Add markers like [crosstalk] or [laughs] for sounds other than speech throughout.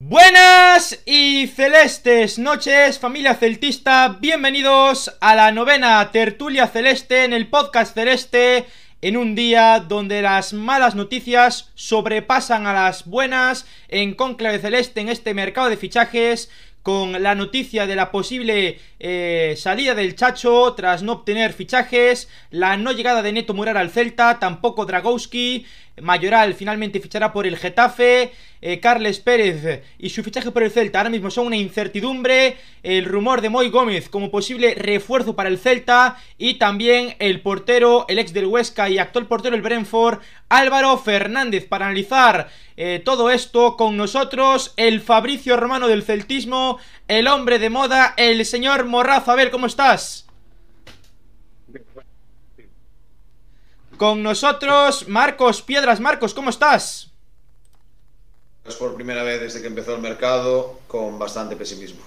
Buenas y celestes noches, familia celtista, bienvenidos a la novena tertulia celeste en el podcast celeste, en un día donde las malas noticias sobrepasan a las buenas en Conclave Celeste en este mercado de fichajes, con la noticia de la posible eh, salida del Chacho tras no obtener fichajes, la no llegada de Neto Murar al Celta, tampoco Dragowski, Mayoral finalmente fichará por el Getafe, eh, Carles Pérez y su fichaje por el Celta. Ahora mismo son una incertidumbre, el rumor de Moy Gómez como posible refuerzo para el Celta y también el portero, el ex del Huesca y actual portero del Brentford, Álvaro Fernández, para analizar eh, todo esto con nosotros, el Fabricio Romano del Celtismo, el hombre de moda, el señor Morrazo, a ver, ¿cómo estás? Con nosotros, Marcos Piedras. Marcos, ¿cómo estás? Es por primera vez desde que empezó el mercado con bastante pesimismo.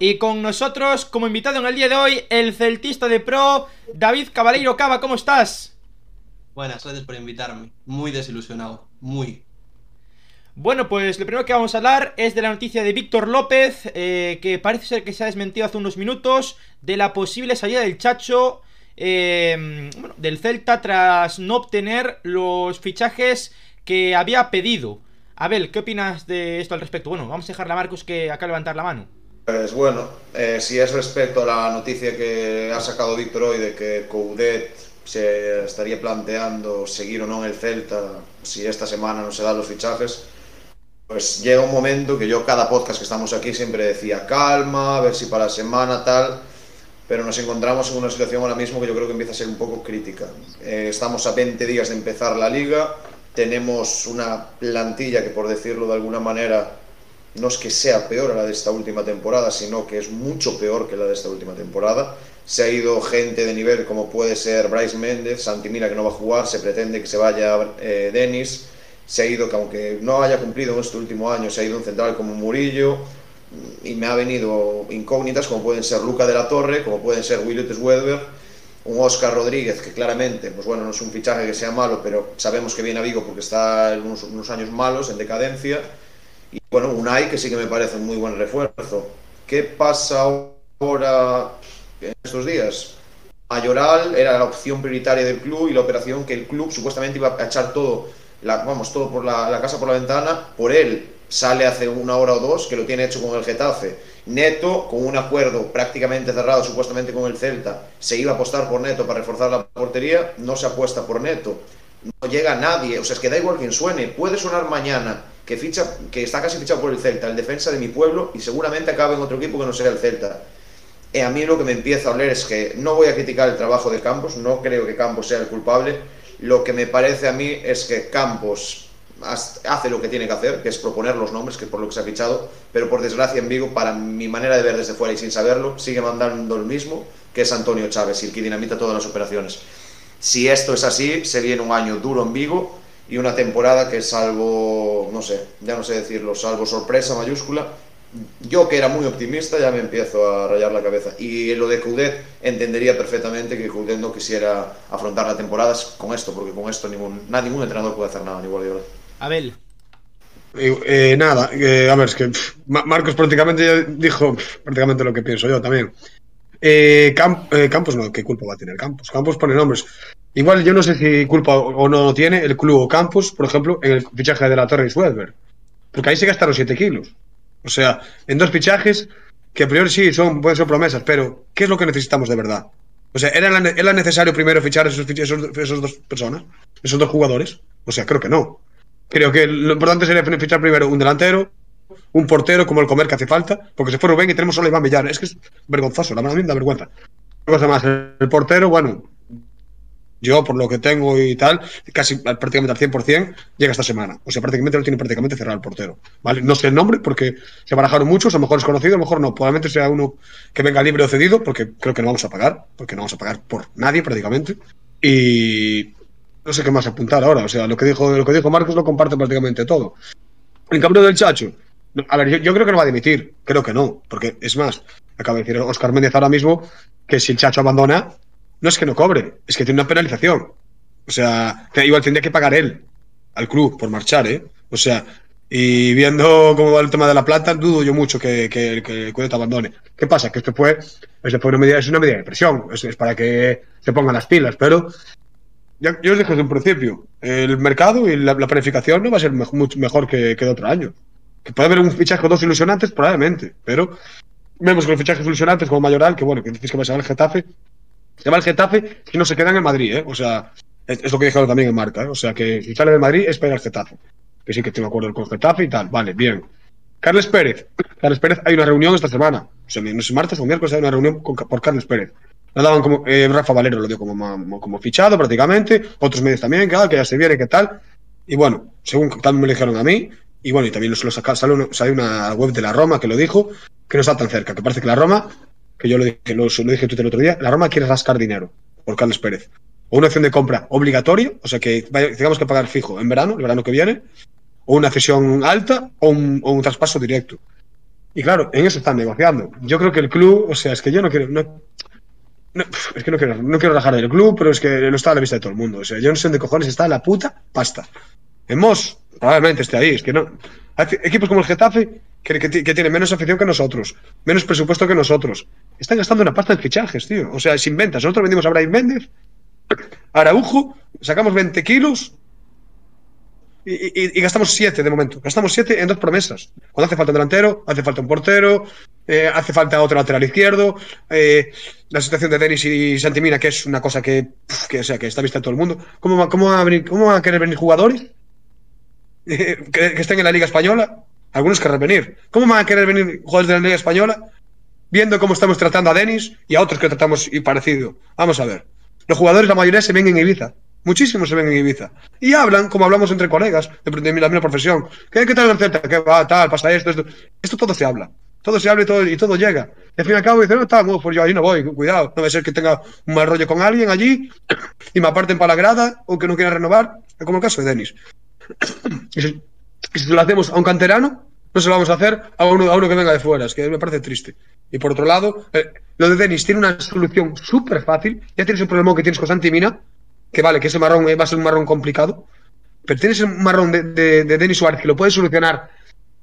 Y con nosotros, como invitado en el día de hoy, el celtista de pro, David Cabaleiro Cava, ¿cómo estás? Buenas, gracias por invitarme. Muy desilusionado, muy. Bueno, pues lo primero que vamos a hablar es de la noticia de Víctor López, eh, que parece ser que se ha desmentido hace unos minutos, de la posible salida del Chacho bueno, del Celta tras no obtener los fichajes que había pedido. Abel, ¿qué opinas de esto al respecto? Bueno, vamos a dejarle a Marcos que acá levantar la mano. Pues bueno, eh, si es respecto a la noticia que ha sacado Víctor hoy de que Coudet se estaría planteando seguir o no en el Celta si esta semana no se dan los fichajes, pues llega un momento que yo cada podcast que estamos aquí siempre decía calma, a ver si para la semana tal, pero nos encontramos en una situación ahora mismo que yo creo que empieza a ser un poco crítica. Eh, estamos a 20 días de empezar la liga, tenemos una plantilla que por decirlo de alguna manera no es que sea peor a la de esta última temporada, sino que es mucho peor que la de esta última temporada. Se ha ido gente de nivel como puede ser Bryce Méndez, Santi Mira que no va a jugar, se pretende que se vaya eh, Denis, se ha ido que aunque no haya cumplido en este último año, se ha ido un central como Murillo, y me ha venido incógnitas como pueden ser Luca de la Torre, como pueden ser Willet Weber, un Oscar Rodríguez que claramente, pues bueno, no es un fichaje que sea malo, pero sabemos que viene a Vigo porque está en unos, años malos, en decadencia, y bueno, Unai que sí que me parece un muy buen refuerzo. ¿Qué pasa ahora en estos días? Mayoral era la opción prioritaria del club y la operación que el club supuestamente iba a echar todo, la, vamos, todo por la casa por la ventana, por él sale hace una hora o dos, que lo tiene hecho con el Getafe. Neto, con un acuerdo prácticamente cerrado supuestamente con el Celta, se iba a apostar por Neto para reforzar la portería, no se apuesta por Neto. No llega nadie, o sea, es que da igual quien suene. Puede sonar mañana que, ficha, que está casi fichado por el Celta, el defensa de mi pueblo, y seguramente acabe en otro equipo que no sea el Celta. Y a mí lo que me empieza a oler es que no voy a criticar el trabajo de Campos, no creo que Campos sea el culpable. Lo que me parece a mí es que Campos hace lo que tiene que hacer, que es proponer los nombres, que por lo que se ha fichado, pero por desgracia en Vigo, para mi manera de ver desde fuera y sin saberlo, sigue mandando el mismo, que es Antonio Chávez, y el que dinamita todas las operaciones. Si esto es así, se viene un año duro en Vigo y una temporada que salvo, no sé, ya no sé decirlo, salvo sorpresa mayúscula, yo que era muy optimista ya me empiezo a rayar la cabeza. Y lo de Coudet entendería perfectamente que Coudet no quisiera afrontar la temporada con esto, porque con esto ningún, ningún entrenador puede hacer nada, ni Guardiola. Abel. Eh, eh, nada, eh, a ver, es que Marcos prácticamente dijo pff, prácticamente lo que pienso yo también. Eh, Camp, Campos, no, ¿qué culpa va a tener Campos? Campos pone nombres. Igual yo no sé si culpa o no tiene el club o Campos, por ejemplo, en el fichaje de la Torre y. Porque ahí se gastaron 7 kilos. O sea, en dos fichajes que a priori sí son, pueden ser promesas, pero ¿qué es lo que necesitamos de verdad? O sea, ¿era, ¿era necesario primero fichar esos, esos, esos dos personas? ¿Esos dos jugadores? O sea, creo que no. Creo que lo importante sería fichar primero un delantero, un portero como el comer que hace falta, porque se fue Rubén y tenemos solo a Iván Villar. Es que es vergonzoso, la verdad da vergüenza. Cosa más, el portero, bueno, yo por lo que tengo y tal, casi prácticamente al 100% llega esta semana. O sea, prácticamente lo tiene prácticamente cerrado el portero. ¿vale? No sé el nombre porque se barajaron muchos, a lo mejor es conocido, a lo mejor no. Probablemente sea uno que venga libre o cedido porque creo que no vamos a pagar, porque no vamos a pagar por nadie prácticamente. Y no sé qué más apuntar ahora. O sea, lo que dijo, lo que dijo Marcos lo comparte prácticamente todo. En cambio del Chacho, a ver, yo, creo que no va a dimitir. Creo que no, porque es más, acaba de decir Oscar Méndez ahora mismo que si el Chacho abandona, no es que no cobre, es que tiene una penalización. O sea, igual tendría que pagar él al club por marchar, ¿eh? O sea, Y viendo cómo va el tema de la plata, dudo yo mucho que, que, que el Cudet abandone. ¿Qué pasa? Que esto fue, esto fue una medida, es una medida de presión, es, es para que se pongan las pilas, pero ya- yo os dije desde un principio, el mercado y la, la planificación no va a ser mej- mucho mejor que, que de otro año. Que puede haber un fichaje o dos ilusionantes, probablemente, pero vemos que los fichajes ilusionantes como Mayoral, que bueno, que dices que va a ser el Getafe, se va al Getafe y no se quedan en Madrid, ¿eh? O sea, es, es lo que dijeron también en marca, ¿eh? O sea, que si sale de Madrid es para al Getafe. Que sí que tengo acuerdo con el Getafe y tal, vale, bien. Carles Pérez. Carles Pérez, hay una reunión esta semana. O sea, no sé, martes o miércoles hay una reunión con- por Carles Pérez. Lo daban como, eh, Rafa Valero lo dio como, como fichado prácticamente, otros medios también, que, ah, que ya se viene, que tal. Y bueno, según también me lo dijeron a mí, y bueno, y también lo saca, sale, una, sale una web de la Roma que lo dijo, que no está tan cerca, que parece que la Roma, que yo lo dije, lo, lo dije en Twitter el otro día, la Roma quiere rascar dinero por Carles Pérez. O una opción de compra obligatoria, o sea que tengamos que pagar fijo en verano, el verano que viene, o una cesión alta o un, o un traspaso directo. Y claro, en eso están negociando. Yo creo que el club, o sea, es que yo no quiero. No, es que no quiero, no quiero rajar del club, pero es que no está a la vista de todo el mundo. O sea, yo no sé dónde cojones está la puta pasta. En Moss, probablemente esté ahí. Es que no. Equipos como el Getafe, que, que, que tienen menos afición que nosotros, menos presupuesto que nosotros. Están gastando una pasta en fichajes, tío. O sea, sin ventas. Nosotros vendimos a Brian Méndez, Araujo, sacamos 20 kilos y, y- gastamos 7 de momento. Gastamos 7 en dos promesas. Cuando hace falta un delantero, hace falta un portero, eh, hace falta otro lateral izquierdo. eh, la situación de Denis y Santimina, que es una cosa que, que, o sea, que está vista en todo el mundo. ¿Cómo, va- cómo, a venir, ¿Cómo van a querer venir jugadores [laughs] eh, que, que estén en la Liga Española? Algunos querrán venir. ¿Cómo van a querer venir jugadores de la Liga Española viendo cómo estamos tratando a Denis y a otros que tratamos y parecido? Vamos a ver. Los jugadores, la mayoría, se ven en Ibiza. Muchísimos se ven en Ibiza. Y hablan como hablamos entre colegas de, de la misma profesión. ¿Qué, qué tal Celta? ¿Qué va? Tal, pasa esto, esto. Esto todo se habla. Todo se habla y todo, llega. Y al fin y al cabo dicen, no, está, no, pues yo ahí no voy, cuidado. No va a ser que tenga un mal rollo con alguien allí [coughs] y me aparten para la grada o que no quiera renovar, como el caso de Denis. [coughs] y, si, lo hacemos a un canterano, no se lo vamos a hacer a uno, a uno que venga de fuera. Es que me parece triste. Y por otro lado, eh, lo de Denis tiene una solución súper fácil. Ya tienes un problema que tienes con Santi Mina, que vale, que ese marrón eh, va a ser un marrón complicado. Pero tienes un marrón de, de, de Denis Suárez que lo puedes solucionar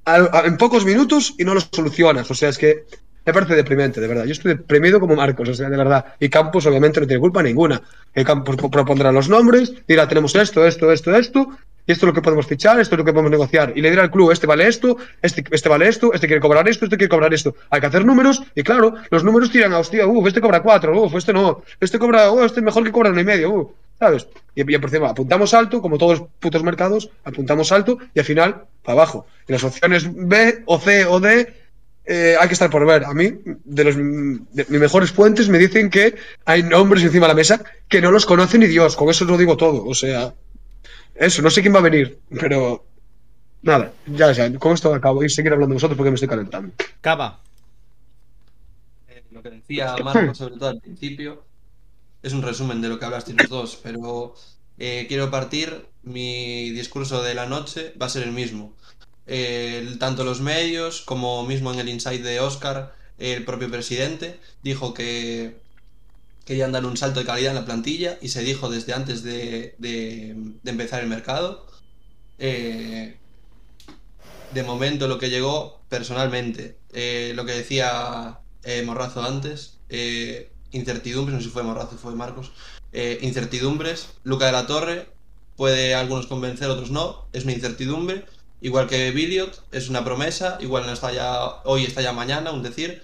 a- a- en pocos minutos y no lo solucionas. O sea, es que me parece deprimente, de verdad. Yo estoy deprimido como Marcos, o sea, de verdad. Y Campos, obviamente, no tiene culpa ninguna. El Campos pro- propondrá los nombres, dirá, tenemos esto, esto, esto, esto, y esto es lo que podemos fichar, esto es lo que podemos negociar. Y le dirá al club, este vale esto, este, este vale esto, este quiere cobrar esto, este quiere cobrar esto. Hay que hacer números, y claro, los números tiran a, hostia, uff, este cobra cuatro, uff, este no, este cobra, uff, este mejor que cobra uno y medio, uff. ¿Sabes? Y, y por encima, apuntamos alto, como todos los putos mercados, apuntamos alto y al final, para abajo. Y las opciones B o C o D eh, hay que estar por ver. A mí, de los de mis mejores fuentes, me dicen que hay nombres encima de la mesa que no los conoce ni Dios. Con eso lo digo todo. O sea, eso, no sé quién va a venir, pero nada, ya, ya, con esto acabo y seguir hablando de vosotros porque me estoy calentando. Cava. Eh, lo que decía Marco, sobre todo al principio, es un resumen de lo que hablasteis los dos, pero eh, quiero partir, mi discurso de la noche va a ser el mismo. Tanto los medios como mismo en el insight de Oscar, el propio presidente dijo que querían dar un salto de calidad en la plantilla y se dijo desde antes de, de- empezar el mercado. Eh, de momento lo que llegó personalmente, eh, lo que decía eh, Morrazo antes, incertidumbres, no sé si fue Morrazo, fue Marcos, eh, incertidumbres, Luca de la Torre, puede algunos convencer, otros no, es una incertidumbre, igual que Billiot, es una promesa, igual no está ya, hoy está ya mañana, un decir.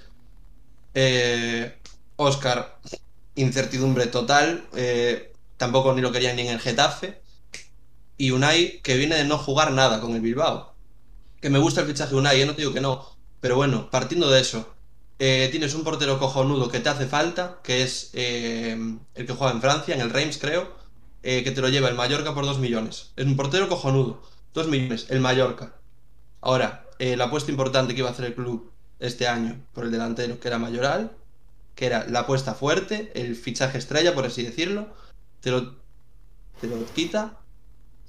Eh, Oscar, incertidumbre total, eh, tampoco ni lo querían ni en el Getafe. Y Unai, que viene de no jugar nada con el Bilbao. Que me gusta el fichaje de Unai, eh, no te digo que no. Pero bueno, partiendo de eso, eh, tienes un portero cojonudo que te hace falta, que es eh, el que juega en Francia, en el Reims creo, eh, que te lo lleva el Mallorca por 2 millones. Es un portero cojonudo. 2 millones, el Mallorca. Ahora, la apuesta importante que iba a hacer el club este año por el delantero, que era Mayoral, que era la apuesta fuerte, el fichaje estrella, por así decirlo, te lo, te lo quita,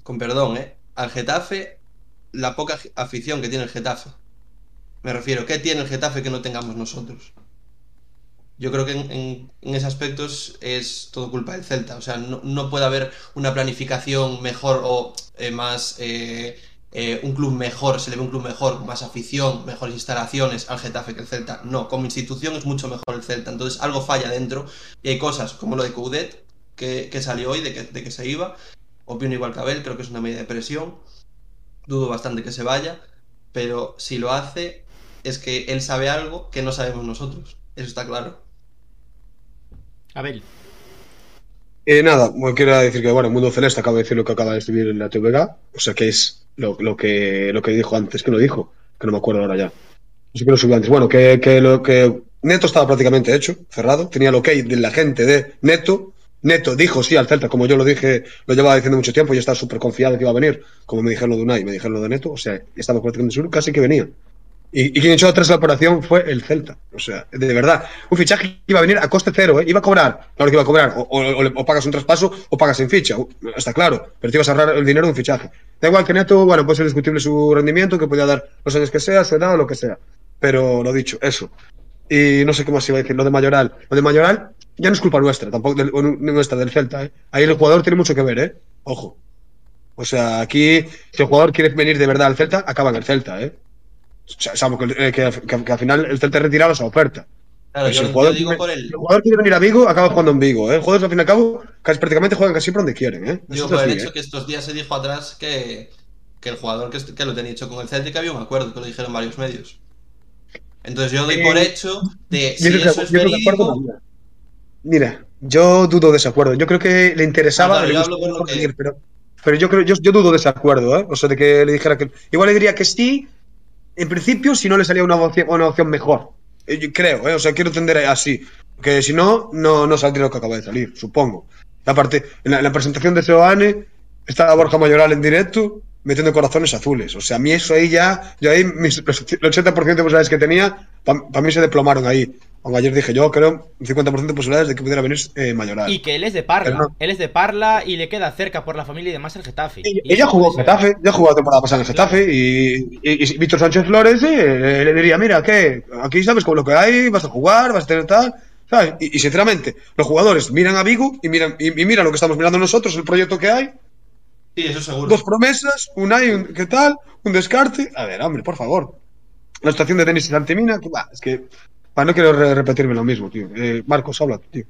con perdón, ¿eh? Al Getafe, la poca afición que tiene el Getafe. Me refiero, ¿qué tiene el Getafe que no tengamos nosotros? Yo creo que en, en- en ese aspecto es, todo culpa del Celta. O sea, no, puede haber una planificación mejor o eh, más eh, eh, un club mejor, se le ve un club mejor, más afición, mejores instalaciones al Getafe que el Celta. No, como institución es mucho mejor el Celta. Entonces algo falla dentro y hay cosas como lo de Coudet, que, que salió hoy, de que, de que se iba. Opino igual que Abel, creo que es una medida de presión. Dudo bastante que se vaya, pero si lo hace es que él sabe algo que no sabemos nosotros. Eso está claro. Abel. Eh, nada, quiero decir que bueno, el Mundo Celeste acaba de decir lo que acaba de escribir en la TVG, o sea que es lo, lo que lo que dijo antes, que lo dijo, que no me acuerdo ahora ya. No sé qué lo subió antes. Bueno, que, que lo que Neto estaba prácticamente hecho, cerrado, tenía el ok de la gente de Neto. Neto dijo sí al Celta, como yo lo dije, lo llevaba diciendo mucho tiempo, y estaba súper confiado que iba a venir, como me dijeron lo de Unai, me dijeron lo de Neto, o sea, estaba prácticamente seguro, casi que venía. Y, y quien echó atrás la operación fue el Celta. O sea, de verdad, un fichaje que iba a venir a coste cero, ¿eh? Iba a cobrar, claro que iba a cobrar, o, pagas un traspaso o pagas sin ficha, está claro, pero te ibas a ahorrar el dinero de un fichaje. Da igual que Neto, bueno, puede ser discutible su rendimiento, que podía dar los años que sea, su edad o lo que sea. Pero lo dicho, eso. Y no sé qué más iba a decir, lo de Mayoral. Lo de Mayoral ya no es culpa nuestra, tampoco del, nuestra, del Celta, ¿eh? Ahí el jugador tiene mucho que ver, ¿eh? Ojo. O sea, aquí, si el jugador quiere venir de verdad al Celta, acaba en el Celta, ¿eh? Salvo que, eh, que, que- que al final el Celta retirado esa oferta. Claro, si yo, el yo jugador digo por el, el jugador quiere venir a Vigo, acaba jugando en Vigo, ¿eh? Los jugadores al fin y al cabo casi, prácticamente juegan casi siempre donde quieren, ¿eh? digo por es el así, hecho ¿eh? que estos días se dijo atrás que, que el jugador que, que lo tenía hecho con el Celtic había un acuerdo, que lo dijeron varios medios. Entonces yo doy Eh, por hecho de si que- eso es que acuerdo verídico, había. Mira, yo dudo de ese acuerdo. Yo creo que le interesaba, Ah, claro, le yo hablo por lo que- venir, pero, pero yo creo, yo, yo dudo de ese acuerdo, ¿eh? O sea, de que le dijera que. Igual le diría que sí, en principio, si no le salía una opción, una opción mejor. Eh, creo, ¿eh? O sea, quiero entender así. Que si no, no, no saldría lo que acaba de salir, supongo. Aparte, en la, en la presentación de Seoane, estaba Borja Mayoral en directo metiendo corazones azules. O sea, a mí eso ahí ya, yo ahí, mis, el 80% de posibilidades que tenía, para mí se deplomaron ahí. Aunque ayer dije, yo creo un 50% de posibilidades de que pudiera venir eh, Mayoral. Y que él es de Parla. No. Él es de Parla y le queda cerca por la familia y demás el Getafe. Ella, Y ella eso jugó en. Getafe, ya jugó la temporada pasada en Getafe y, y- y Víctor Sánchez Flores eh, le, diría, mira, ¿qué? Aquí sabes con lo que hay, vas a jugar, vas a tener tal, ¿sabes? Y, y sinceramente, los jugadores miran a Vigo y miran, y, y miran lo que estamos mirando nosotros, el proyecto que hay, sí, eso seguro. dos promesas, un hay, un, ¿qué tal? Un descarte. A ver, hombre, por favor. La estación de Denis y Santimina, que va, es que... va, no quiero re- repetirme lo mismo, tío. Eh, Marcos, habla, tío.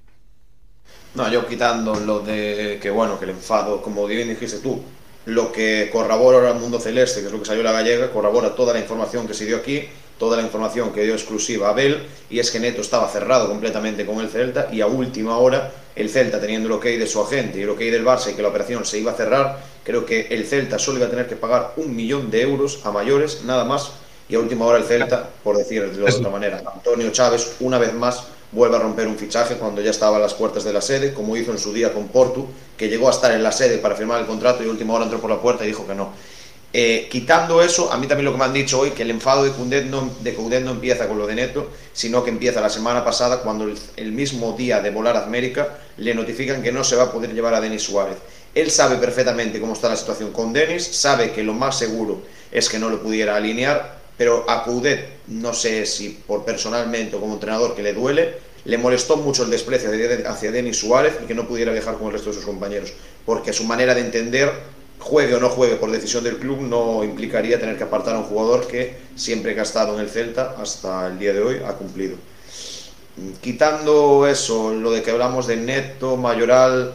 No, yo quitando lo de que, bueno, que el enfado, como bien dijiste tú, lo que corrobora el mundo celeste, que es lo que salió la gallega, corrobora toda la información que se dio aquí, toda la información que dio exclusiva Abel, y es que Neto estaba cerrado completamente con el Celta, y a última hora, el Celta teniendo el ok de su agente y el ok del Barça y que la operación se iba a cerrar, creo que el Celta solo iba a tener que pagar un millón de euros a mayores, nada más, y a última hora el Celta, por decirlo de otra manera, Antonio Chávez, una vez más, vuelve a romper un fichaje cuando ya estaba a las puertas de la sede, como hizo en su día con Portu, que llegó a estar en la sede para firmar el contrato y a última hora entró por la puerta y dijo que no. Eh, quitando eso, a mí también lo que me han dicho hoy, que el enfado de Coudet no, de no empieza con lo de Neto, sino que empieza la semana pasada cuando el, el mismo día de volar a América le notifican que no se va a poder llevar a Denis Suárez. Él sabe perfectamente cómo está la situación con Denis, sabe que lo más seguro es que no lo pudiera alinear, pero a no sé si por personalmente o como entrenador que le duele, le molestó mucho el desprecio de- hacia Denis Suárez y que no pudiera viajar con el resto de sus compañeros, porque su manera de entender, juegue o no juegue por decisión del club, no implicaría tener que apartar a un jugador que siempre que ha estado en el Celta hasta el día de hoy ha cumplido. Quitando eso, lo de que hablamos de Neto, Mayoral,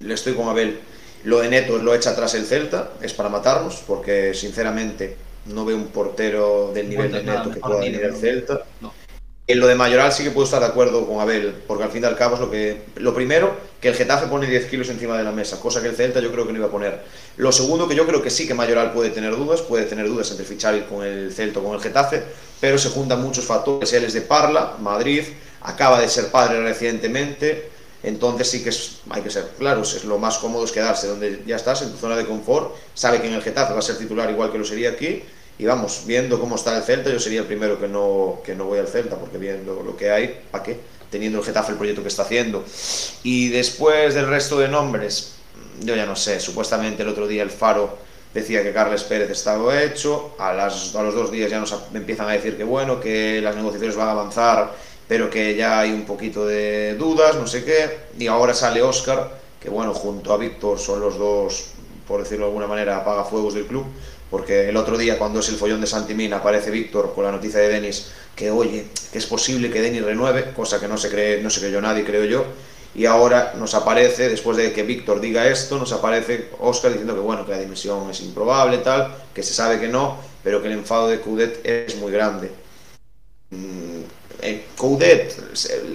le estoy con Abel. Lo de Neto lo echa atrás el Celta, es para matarnos, porque sinceramente no veo un portero del nivel de Neto que pueda ni venir al. Celta. No. En lo de Mayoral sí que puedo estar de acuerdo con Abel, porque al fin y al cabo es lo que. Lo primero, que el Getafe pone 10 kilos encima de la mesa, cosa que el Celta yo creo que no iba a poner. Lo segundo, que yo creo que sí que Mayoral puede tener dudas, puede tener dudas entre fichar con el Celta o con el Getafe, pero se juntan muchos factores. Él es de Parla, Madrid, acaba de ser padre recientemente, entonces sí que es, hay que ser claros, es lo más cómodo es quedarse donde ya estás, en tu zona de confort, sabe que en el Getafe va a ser titular igual que lo sería aquí, y vamos, viendo cómo está el Celta, yo sería el primero que no, que no voy al Celta, porque viendo lo que hay, ¿para qué? Teniendo el Getafe el proyecto que está haciendo. Y después del resto de nombres, yo ya no sé, supuestamente el otro día el Faro decía que Carles Pérez estaba hecho, a, las, a los dos días ya nos empiezan a decir que bueno, que las negociaciones van a avanzar, pero que ya hay un poquito de dudas, no sé qué, y ahora sale Oscar, que bueno, junto a Víctor son los dos, por decirlo de alguna manera, apagafuegos del club, porque el otro día cuando es el follón de Santimina aparece Víctor con la noticia de Denis que oye, que es posible que Denis renueve, cosa que no se cree, no se creyó nadie, creo yo, y ahora nos aparece, después de que Víctor diga esto, nos aparece Oscar diciendo que bueno, que la dimisión es improbable, tal, que se sabe que no, pero que el enfado de Coudet es muy grande. Eh, Coudet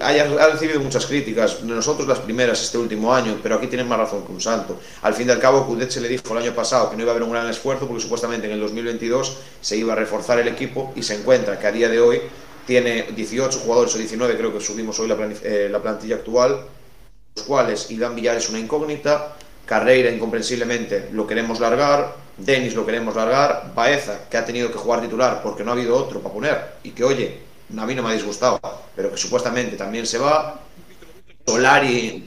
ha recibido muchas críticas, nosotros las primeras este último año, pero aquí tienen más razón que un santo. Al fin y al cabo, Coudet se le dijo el año pasado que no iba a haber un gran esfuerzo porque supuestamente en el 2022 se iba a reforzar el equipo y se encuentra que a día de hoy tiene 18 jugadores o 19, creo que subimos hoy la, eh, la plantilla actual, los cuales Iván Villar es una incógnita, Carreira incomprensiblemente lo queremos largar, Denis lo queremos largar, Baeza que ha tenido que jugar titular porque no ha habido otro para poner y que oye, a mí no me ha disgustado, pero que supuestamente también se va, Solari,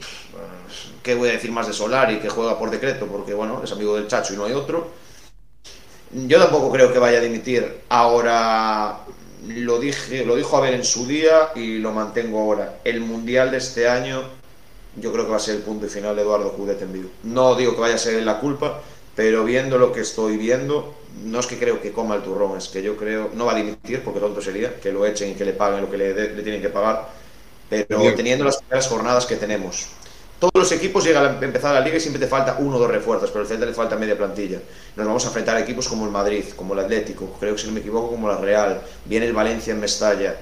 ¿qué voy a decir más de Solari que juega por decreto porque bueno, es amigo del Chacho y no hay otro? Yo tampoco creo que vaya a dimitir. Ahora lo dije, lo dijo Abel en su día y lo mantengo ahora. El mundial de este año yo creo que va a ser el punto y final de Eduardo Cudet en vivo. No digo que vaya a ser la culpa, pero viendo lo que estoy viendo, no es que creo que coma el turrón, es que yo creo, no va a dimitir, porque tonto sería, que lo echen y que le paguen lo que le, le tienen que pagar, pero teniendo las primeras jornadas que tenemos. Todos los equipos llegan a empezar la liga y siempre te falta uno o dos refuerzos, pero al Celta le falta media plantilla. Nos vamos a enfrentar a equipos como el Madrid, como el Atlético, creo que si no me equivoco como la Real, viene el Valencia en Mestalla.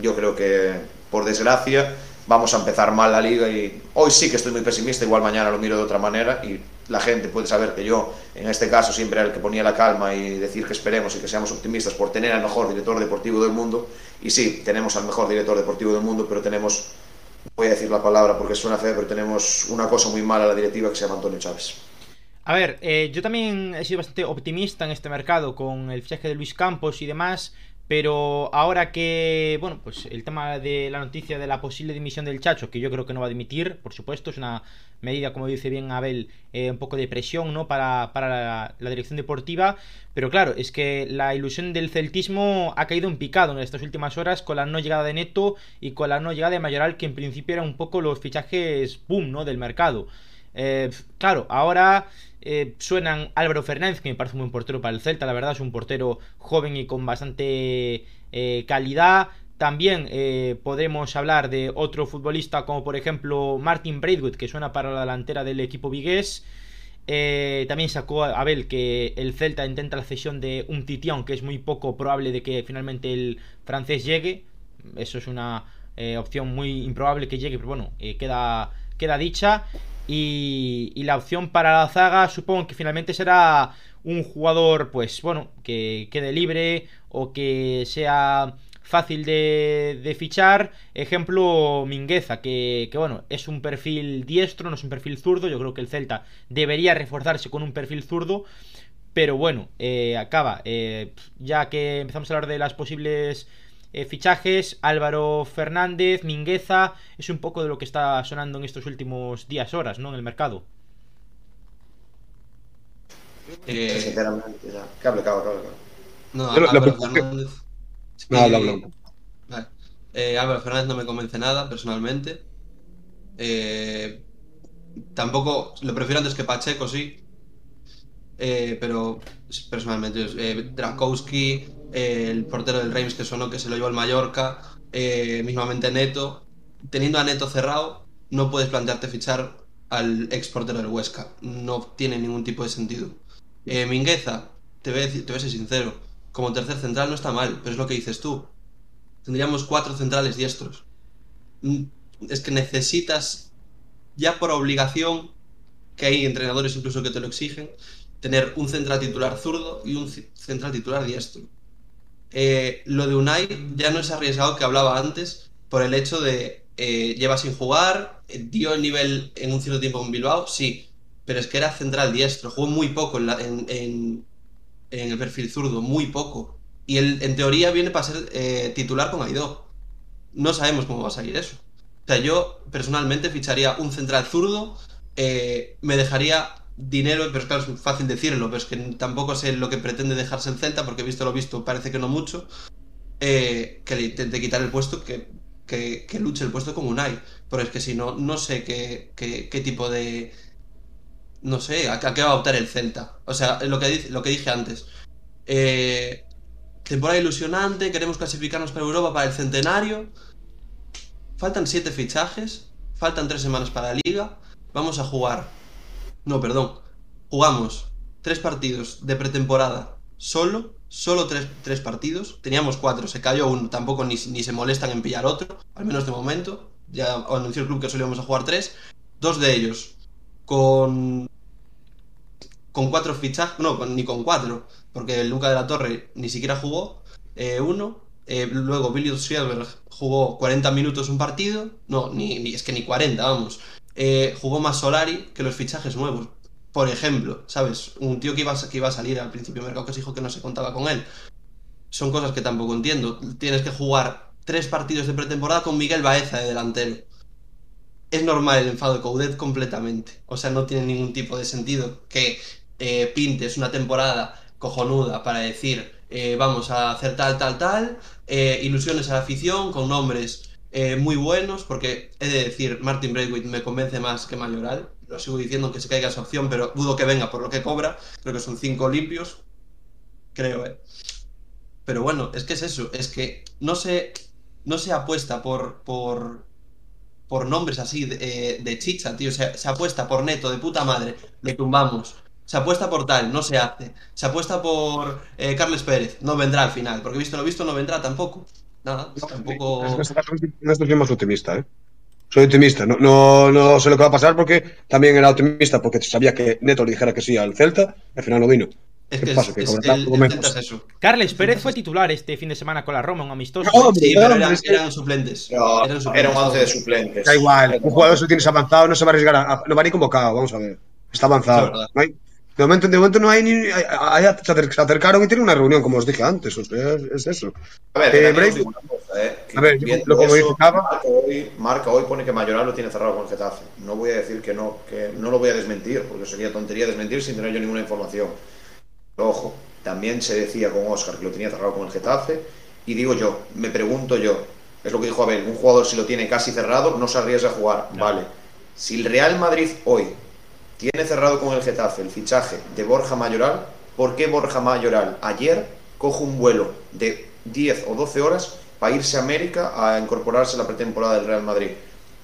Yo creo que, por desgracia, vamos a empezar mal la liga y hoy sí que estoy muy pesimista, igual mañana lo miro de otra manera y la gente puede saber que yo en este caso siempre era el que ponía la calma y decir que esperemos y que seamos optimistas por tener al mejor director deportivo del mundo y sí, tenemos al mejor director deportivo del mundo, pero tenemos, voy a decir la palabra porque suena feo, pero tenemos una cosa muy mala a la directiva que se llama Antonio Chávez. A ver, eh, yo también he sido bastante optimista en este mercado con el fichaje de Luis Campos y demás. Pero ahora que, bueno, pues el tema de la noticia de la posible dimisión del Chacho, que yo creo que no va a dimitir, por supuesto, es una medida, como dice bien Abel, eh, un poco de presión, ¿no? Para, para la, dirección deportiva. Pero claro, es que la ilusión del celtismo ha caído en picado en estas últimas horas con la no llegada de Neto y con la no llegada de Mayoral, que en principio eran un poco los fichajes boom, ¿no? Del mercado. Eh, claro, ahora eh, suenan Álvaro Fernández, que me parece un buen portero para el Celta, la verdad es un portero joven y con bastante eh, calidad. También eh, podremos hablar de otro futbolista como por ejemplo Martin Braidwood, que suena para la delantera del equipo vigués. también sacó a Abel que el Celta intenta la cesión de un Titi, aunque es muy poco probable de que finalmente el francés llegue. Eso es una opción muy improbable que llegue, pero bueno, queda, queda dicha. Y, la opción para la zaga supongo que finalmente será un jugador, pues bueno, que quede libre o que sea fácil de, fichar. Ejemplo, Mingueza, que, bueno, es un perfil diestro, no es un perfil zurdo. Yo creo que el Celta debería reforzarse con un perfil zurdo. Pero bueno, eh, acaba. Eh, ya que empezamos a hablar de las posibles eh, fichajes, Álvaro Fernández, Mingueza, es un poco de lo que está sonando en estos últimos días, horas, ¿no? En el mercado. Eh... Sinceramente, ya. Cable, cable, cable. No, Álvaro Fernández. No. Vale. Eh, Álvaro Fernández no me convence nada, personalmente. Eh, tampoco lo prefiero antes que Pacheco, sí. Eh, pero personalmente, eh, Drakowski, el portero del Reims que sonó que se lo llevó al Mallorca, eh, mismamente Neto. Teniendo a Neto cerrado, no puedes plantearte fichar al ex portero del Huesca. No tiene ningún tipo de sentido. Eh, Mingueza, te voy, a te voy a ser sincero, como tercer central no está mal, pero es lo que dices tú. Tendríamos cuatro centrales diestros. Mm, es que necesitas, ya por obligación, que hay entrenadores incluso que te lo exigen, tener un central titular zurdo y un central titular diestro. Eh, lo de Unai ya no es arriesgado que hablaba antes por el hecho de eh, lleva sin jugar, eh, dio el nivel en un cierto tiempo en Bilbao, sí, pero es que era central diestro, jugó muy poco en, el perfil zurdo, muy poco. Y él, en teoría viene para ser titular con Aidó. No sabemos cómo va a salir eso. O sea, yo personalmente ficharía un central zurdo, me dejaría dinero, pero claro, es fácil decirlo, pero es que tampoco sé lo que pretende dejarse el Celta, porque visto lo visto parece que no mucho, eh, que le intente quitar el puesto, que, luche el puesto con Unai. Pero es que si no, no sé qué, qué, tipo de, no sé, ¿a, qué va a optar el Celta? O sea, lo que, lo que dije antes. Eh, temporada ilusionante, queremos clasificarnos para Europa para el centenario. Faltan siete fichajes, faltan tres semanas para la liga. Vamos a jugar. No, perdón. Jugamos tres partidos de pretemporada solo, solo tres, partidos. Teníamos cuatro, se cayó uno, tampoco ni, ni, se molestan en pillar otro, al menos de momento. Ya anunció el club que solo íbamos a jugar tres. Dos de ellos con con cuatro fichajes, no, ni con cuatro, porque Luca de la Torre ni siquiera jugó, eh, uno, eh, luego Billy Schielberg jugó 40 minutos un partido, no, ni, es que ni 40, vamos, eh, jugó más Solari que los fichajes nuevos. Por ejemplo, ¿sabes? Un tío que iba, a, que iba a salir al principio del mercado que se dijo que no se contaba con él. Son cosas que tampoco entiendo. Tienes que jugar tres partidos de pretemporada con Miguel Baeza de delantero. Es normal el enfado de Coudet completamente. O sea, no tiene ningún tipo de sentido que eh, pintes una temporada cojonuda para decir eh, vamos a hacer tal, tal, tal, eh, ilusiones a la afición con nombres muy buenos, porque he de decir, Martin Braithwaite me convence más que Mayoral, lo sigo diciendo que se caiga esa opción, pero dudo que venga por lo que cobra, creo que son cinco limpios, creo, eh. Pero bueno, es que es eso, es que no se, no se apuesta por, por, por nombres así de, de chicha, tío, se, se apuesta por neto, de puta madre, le tumbamos, se apuesta por tal, no se hace. Se apuesta por eh, Carles Pérez, no vendrá al final, porque visto lo visto no vendrá tampoco. Nada, tampoco. No estoy más optimista, ¿eh? Soy optimista, no, no, no, sé lo que va a pasar porque también era optimista porque sabía que Neto le dijera que sí al Celta, al final no vino. Es que pasa? Es, que el, el es eso. Carles Pérez fue titular este fin de semana con la Roma, un amistoso. No, sí, pero eran, eran, suplentes. No, eran suplentes. Era un 11 de suplentes. Da igual, un jugador si tienes avanzado no se va a arriesgar, a, no va ni convocado, vamos a ver. Está avanzado. No hay, de momento, de momento no hay ni. Hay, se acercaron y tienen una reunión, como os dije antes. O sea, es, eso. A ver, eh, Brave, cosa, ¿eh? a ver lo Marca hoy, Marca hoy pone que Mayoral lo tiene cerrado con el Getafe. No voy a decir que no, que no lo voy a desmentir, porque sería tontería desmentir sin tener yo ninguna información. Pero, ojo, también se decía con Oscar que lo tenía cerrado con el Getafe. Y digo yo, me pregunto yo, es lo que dijo Abel, un jugador si lo tiene casi cerrado no se arriesga a jugar. Vale. Si el Real Madrid hoy tiene cerrado con el Getafe el fichaje de Borja Mayoral. ¿Por qué Borja Mayoral ayer coge un vuelo de 10 o 12 horas para irse a América a incorporarse a la pretemporada del Real Madrid?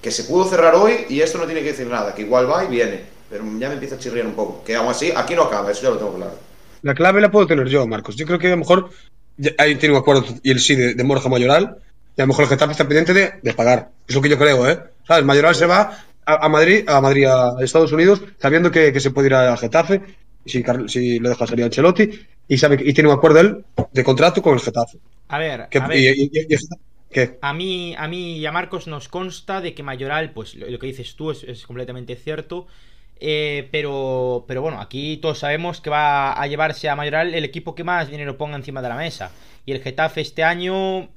Que se pudo cerrar hoy y esto no tiene que decir nada, que igual va y viene. Pero ya me empieza a chirriar un poco. Que aún así, aquí no acaba, eso ya lo tengo claro. La clave la puedo tener yo, Marcos. Yo creo que a lo mejor ahí tiene un acuerdo y el sí de, Borja Mayoral. Y a lo mejor el Getafe está pendiente de, de pagar. Es lo que yo creo, ¿eh? ¿Sabes? Mayoral se va a, Madrid, a Madrid, a Estados Unidos, sabiendo que, se puede ir a Getafe, si, si lo deja salir a Ancelotti, y sabe y tiene un acuerdo él de contrato con el Getafe. A ver, a, mí, a mí y a Marcos nos consta de que Mayoral, pues lo, que dices tú es, completamente cierto. Eh, pero, pero bueno, aquí todos sabemos que va a llevarse a Mayoral el equipo que más dinero ponga encima de la mesa. Y el Getafe este año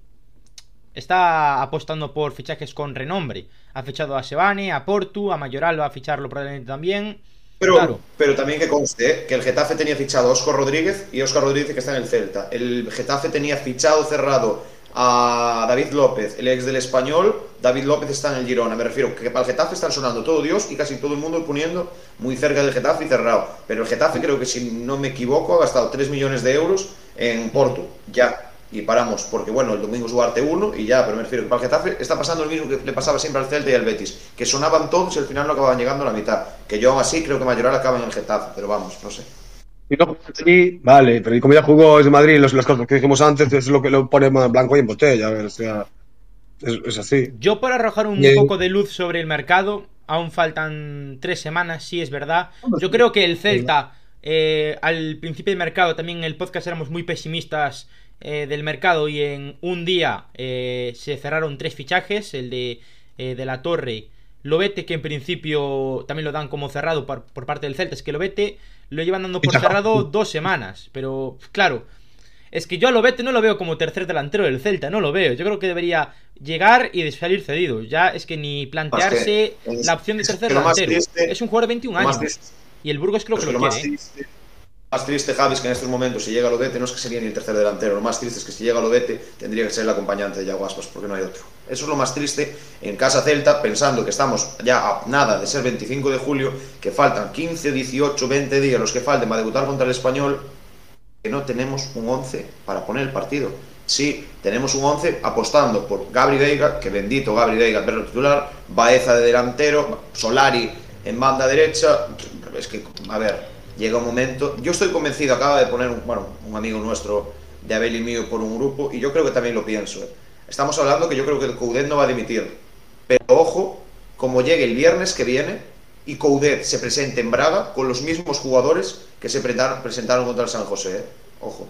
está apostando por fichajes con renombre. Ha fichado a Sebane, a Portu, a Mayoral va a ficharlo probablemente también. Pero, pero también que conste que el Getafe tenía fichado a Oscar Rodríguez y Oscar Rodríguez que está en el Celta. El Getafe tenía fichado cerrado a David López, el ex del español. David López está en el Girona. Me refiero que para el Getafe están sonando todo Dios y casi todo el mundo poniendo muy cerca del Getafe y cerrado. Pero el Getafe creo que si no me equivoco ha gastado 3 millones de euros en Porto. Ya y paramos, porque bueno, el domingo es Duarte 1 y ya, pero me refiero que para el Getafe está pasando lo mismo que le pasaba siempre al Celta y al Betis, que sonaban todos y al final no acababan llegando a la mitad. Que yo aún así creo que Mayoral acaba en el Getafe, pero vamos, no sé. Y no, sí, vale, pero como ya jugó es de Madrid, los, las cosas que dijimos antes es lo que lo pone más blanco y en botella, a ver, o sea, es, así. Yo por arrojar un poco de luz sobre el mercado, aún faltan tres semanas, sí es verdad. Yo creo que el Celta, eh, al principio del mercado, también en el podcast éramos muy pesimistas eh, del mercado y en un día eh, se cerraron tres fichajes, el de, eh, de la Torre, Lobete, que en principio también lo dan como cerrado por, parte del Celta, es que Lobete lo llevan dando por cerrado dos semanas, pero claro, es que yo a Lobete no lo veo como tercer delantero del Celta, no lo veo, yo creo que debería llegar y salir cedido, ya es que ni plantearse la opción de tercer delantero, es un jugador de 21 años. Y el Burgos creo que, lo, quiere más triste, Javi, es que en estos momentos, si llega Lodete, no es que sería ni el tercer delantero. Lo más triste es que si llega Lodete, tendría que ser el acompañante de Yago Aspas, porque no hay otro. Eso es lo más triste en Casa Celta, pensando que estamos ya a nada de ser 25 de julio, que faltan 15, 18, 20 días los que falten para debutar contra el Español, que no tenemos un 11 para poner el partido. Sí, tenemos un 11 apostando por Gabri Veiga, que bendito Gabri Veiga, perro titular, Baeza de delantero, Solari en banda derecha. Es que, a ver, llega un momento. Yo estoy convencido, acaba de poner un, bueno, un amigo nuestro de Abel y mío por un grupo, y yo creo que también lo pienso. ¿eh? Estamos hablando que yo creo que Coudet no va a dimitir. Pero ojo, como llegue el viernes que viene y Coudet se presente en Braga con los mismos jugadores que se presentaron, presentaron contra el San José. ¿eh? Ojo.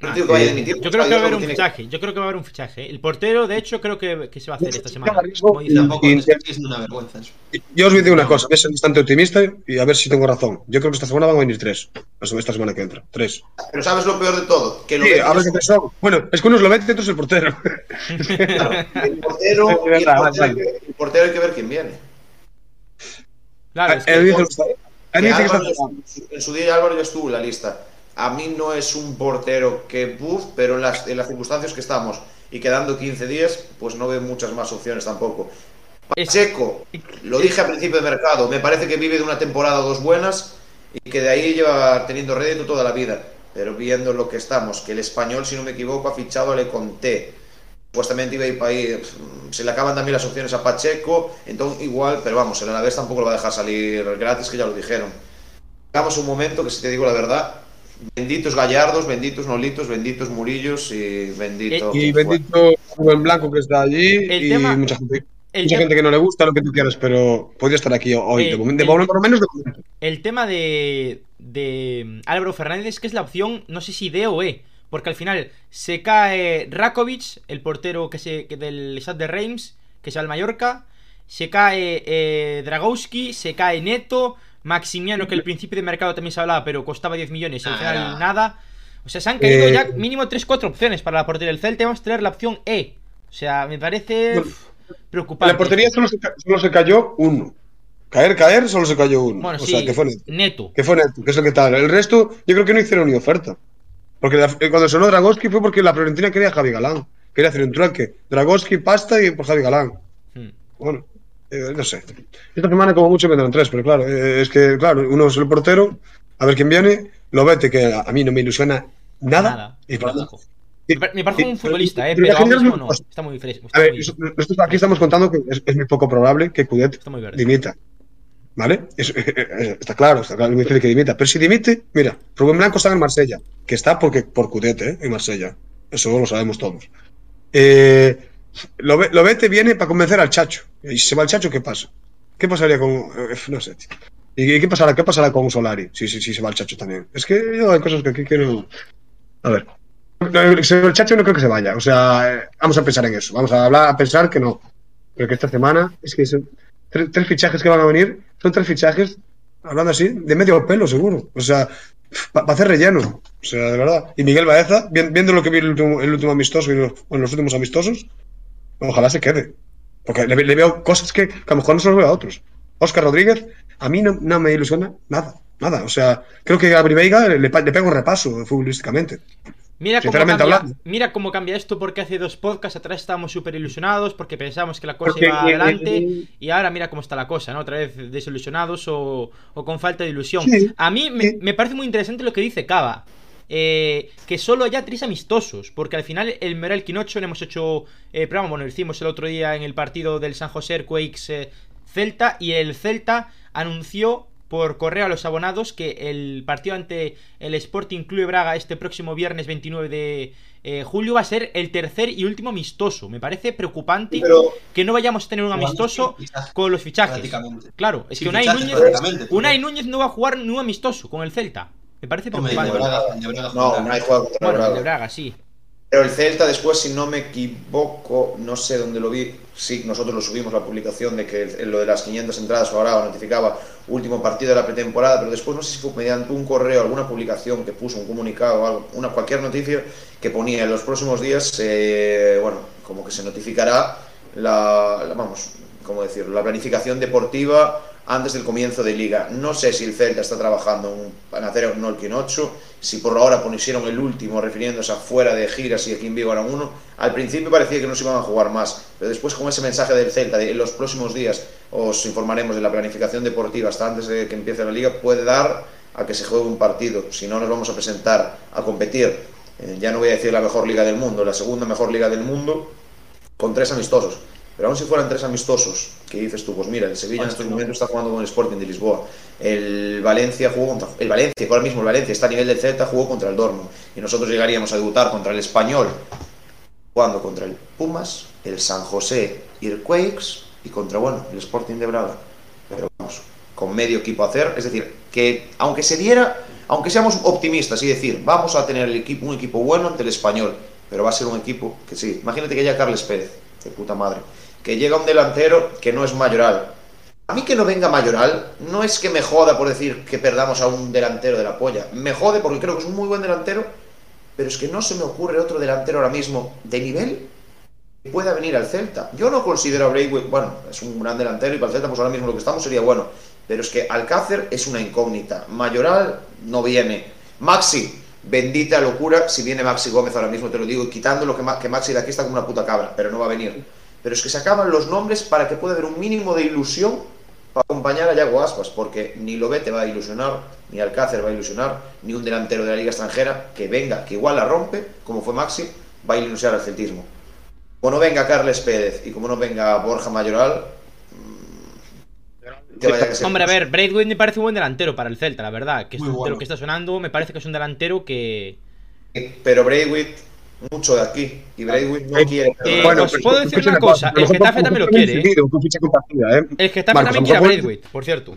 No digo que vaya a dimitir, Yo creo que va a haber un tiene- fichaje. Yo creo que va a haber un fichaje. El portero, de hecho, creo que, que se va a hacer esta semana. riesgo Como dice- Tampoco Y- es, es una vergüenza eso. Yo os voy a decir una cosa, voy a ser bastante optimista y a ver si tengo razón. Yo creo que esta semana van a venir tres. Esta semana que entra. Tres. Pero ¿sabes lo peor de todo? Que lo Sí, Betis a ver es qué un- tres son. Bueno, es que uno es Lobete y otro es el portero. Claro, el portero, [laughs] el portero, que- el portero hay que ver quién viene. Claro, es que- Él dice, él dice Que está ya estuvo- en su día Álvaro ya estuvo en la lista. A mí no es un portero que buf, pero en las, en las circunstancias que estamos y quedando 15 días, pues no veo muchas más opciones tampoco. Pacheco, lo dije a principio de mercado, me parece que vive de una temporada o dos buenas y que de ahí lleva teniendo rédito toda la vida. Pero viendo lo que estamos, que el español, si no me equivoco, ha fichado a Le Conté. Supuestamente iba a ir para ahí. Se le acaban también las opciones a Pacheco, entonces igual, pero vamos, el Alavés tampoco lo va a dejar salir gratis, que ya lo dijeron. A un momento que, si te digo la verdad, benditos Gallardos, benditos Nolitos, benditos Murillos y bendito. Y bendito Rubén Blanco que está allí El y tema- mucha gente. el mucha gente que no le gusta lo que tú quieras, pero podría estar aquí hoy. Eh, de momento, el- por lo menos de momento. El tema de, de Álvaro Fernández es que es la opción, no sé si D o E, porque al final se cae Rakovic, el portero que se, que del Stade de Reims, que se va al Mallorca, se cae eh, Dragowski, se cae Neto, Maximiano, que al principio de mercado también se hablaba, pero costaba 10 millones, al final Nada. nada. O sea, se han caído Eh, ya mínimo 3-4 opciones para la portería del Celta, y vamos a tener la opción E. O sea, me parece Bueno, preocupante. la portería solo se, ca- solo se cayó uno. Caer, caer, solo se cayó uno. Bueno, o sí, sea, que fue Neto. Neto. Que fue Neto, que es lo que tal. El resto, yo creo que no hicieron ni oferta. Porque la- eh, cuando sonó Dragowski fue porque la Florentina quería a Javi Galán. Quería hacer un trueque. Dragowski, pasta y por Javi Galán. Hmm. Bueno, eh, no sé. Esta semana como mucho vendrán tres, pero claro, eh, es que, claro, uno es el portero, a ver quién viene, lo vete, que a, a mí no me ilusiona nada. Nada. Y para- Tampoco. y- Me parece un futbolista, eh, pero pero no. cosa. Está muy fresco. A Está ver, muy, eso- nosotros aquí estamos contando que es, es muy poco probable que Cudet dimita. ¿Vale? Es- eh, está claro, está claro, es muy difícil que dimita. Pero si dimite, mira, Rubén Blanco está en Marsella, que está porque, por Cudet, ¿eh? En Marsella. Eso lo sabemos todos. Eh, Lobe- Lobete viene para convencer al Chacho. Y si se va el Chacho, ¿qué pasa? ¿Qué pasaría con.? eh, No sé. ¿Y qué pasará, qué pasará con Solari? Sí, sí, sí, se va el Chacho también. Es que yo hay cosas que aquí quiero. A ver. No, si El Chacho no creo que se vaya. O sea, eh, vamos a pensar en eso. Vamos a hablar, a pensar que no. Pero que esta semana es que son tres, fichajes que van a venir. Son tres fichajes, hablando así, de medio pelo, seguro. O sea, para hacer relleno. O sea, de verdad. Y Miguel Baeza, vi- viendo lo que vi el último, el último amistoso y bueno, los últimos amistosos, ojalá se quede. Porque le, le veo cosas que, que a lo mejor no se los veo a otros. Oscar Rodríguez, a mí no, no me ilusiona nada. Nada. O sea, creo que a Veiga le, le pega un repaso futbolísticamente. Mira cómo, cambia, mira cómo cambia esto porque hace dos podcasts atrás estábamos súper ilusionados porque pensábamos que la cosa Porque, iba adelante eh, y ahora mira cómo está la cosa, ¿no? Otra vez desilusionados o, o con falta de ilusión. Sí, A mí me, me parece muy interesante lo que dice Cava. Eh, que solo haya tres amistosos, porque al final el Meral Quinocho le hemos hecho eh, programa, bueno, lo hicimos el otro día en el partido del San José Quakes eh, Celta y el Celta anunció por correo a los abonados que el partido ante el Sporting Club de Braga este próximo viernes 29 de eh, julio va a ser el tercer y último amistoso. Me parece preocupante Pero que no vayamos a tener un amistoso con los fichajes. Claro, es que Unai fichajes, Núñez, Unai Núñez no va a jugar ni un amistoso con el Celta. Me parece el de. Braga- de Braga no, no hay juego contra Bueno, el Braga. de Braga, sí. Pero el Celta después, si no me equivoco, no sé dónde lo vi, sí, nosotros lo subimos la publicación de que lo de las 500 entradas ahora notificaba último partido de la pretemporada, pero después no sé si fue mediante un correo, alguna publicación que puso un comunicado o algo, una cualquier noticia que ponía en los próximos días, eh, bueno, como que se notificará la, la- vamos, ¿cómo decirlo? La planificación deportiva antes del comienzo de liga. No sé si el Celta está trabajando en, hacer un Nolkin 8, si por ahora pusieron el último refiriéndose a fuera de giras y aquí en Vigo eran uno. Al principio parecía que no se iban a jugar más, pero después con ese mensaje del Celta de en los próximos días os informaremos de la planificación deportiva hasta antes de que empiece la liga, puede dar a que se juegue un partido. Si no, nos vamos a presentar a competir, eh, ya no voy a decir la mejor liga del mundo, la segunda mejor liga del mundo, con tres amistosos. Pero aún si fueran tres amistosos, ¿qué dices tú? Pues mira, el Sevilla en estos momentos está jugando con el Sporting de Lisboa. El Valencia jugó contra. El Valencia, que ahora mismo el Valencia está a nivel del Celta, jugó contra el Dortmund. Y nosotros llegaríamos a debutar contra el Español, jugando contra el Pumas, el San José Earthquakes y contra, bueno, el Sporting de Braga. Pero vamos, con medio equipo a hacer. Es decir, que aunque se diera, aunque seamos optimistas y decir, vamos a tener el equipo, un equipo bueno ante el Español, pero va a ser un equipo que sí. Imagínate que haya Carles Pérez, de puta madre que llega un delantero que no es Mayoral. A mí que no venga Mayoral no es que me joda por decir que perdamos a un delantero de la polla. Me jode porque creo que es un muy buen delantero, pero es que no se me ocurre otro delantero ahora mismo de nivel que pueda venir al Celta. Yo no considero a Braithwaite, bueno, es un gran delantero y para el Celta pues ahora mismo lo que estamos sería bueno, pero es que Alcácer es una incógnita. Mayoral no viene. Maxi, bendita locura si viene Maxi Gómez ahora mismo, te lo digo, quitando lo que, que Maxi de aquí está como una puta cabra, pero no va a venir pero es que se acaban los nombres para que pueda haber un mínimo de ilusión para acompañar a Yago Aspas, porque ni Lobete va a ilusionar, ni Alcácer va a ilusionar, ni un delantero de la liga extranjera que venga, que igual la rompe, como fue Maxi, va a ilusionar al celtismo. Como no venga Carles Pérez y como no venga Borja Mayoral, que Hombre, a ver, Braithwaite me parece un buen delantero para el Celta, la verdad. Que es, bueno. de lo que está sonando, me parece que es un delantero que. Pero Braithwaite mucho de aquí y Braithwaite no quiere. Eh, bueno, os puedo decir una cosa: el Getafe también lo quiere. ¿eh? El Getafe también quiere a Braithwaite, por cierto.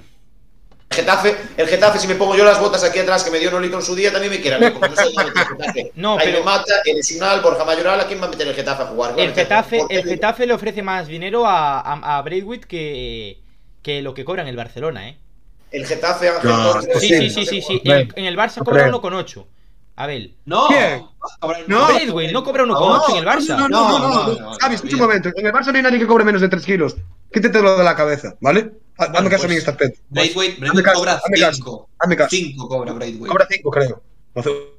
El Getafe, el Getafe, si me pongo yo las botas aquí atrás que me dio Nolito en su día, también me quiere a mí. Porque no soy Getafe. [laughs] no, Ahí pero... me mata el Sinal, Borja Mayoral, ¿a quién va a meter el Getafe a jugar? El Getafe, el Getafe le ofrece más dinero a, a, que, que lo que cobra en el Barcelona, ¿eh? El Getafe, Ángel no, Sí, sí, sí, sí, sí. En, en el Barça cobra 1,8. Abel. No. ¿Quién? No, Braithwaite no cobra 1,8 en el Barça. No, no, no, no. Javi, escucha un momento. En el Barça no hay nadie que cobre menos de 3 kilos. Quítetelo de la cabeza, ¿vale? Hazme caso a mí en este aspecto. Braithwaite cobra 5. 5 cobra Braithwaite. Cobra 5, creo.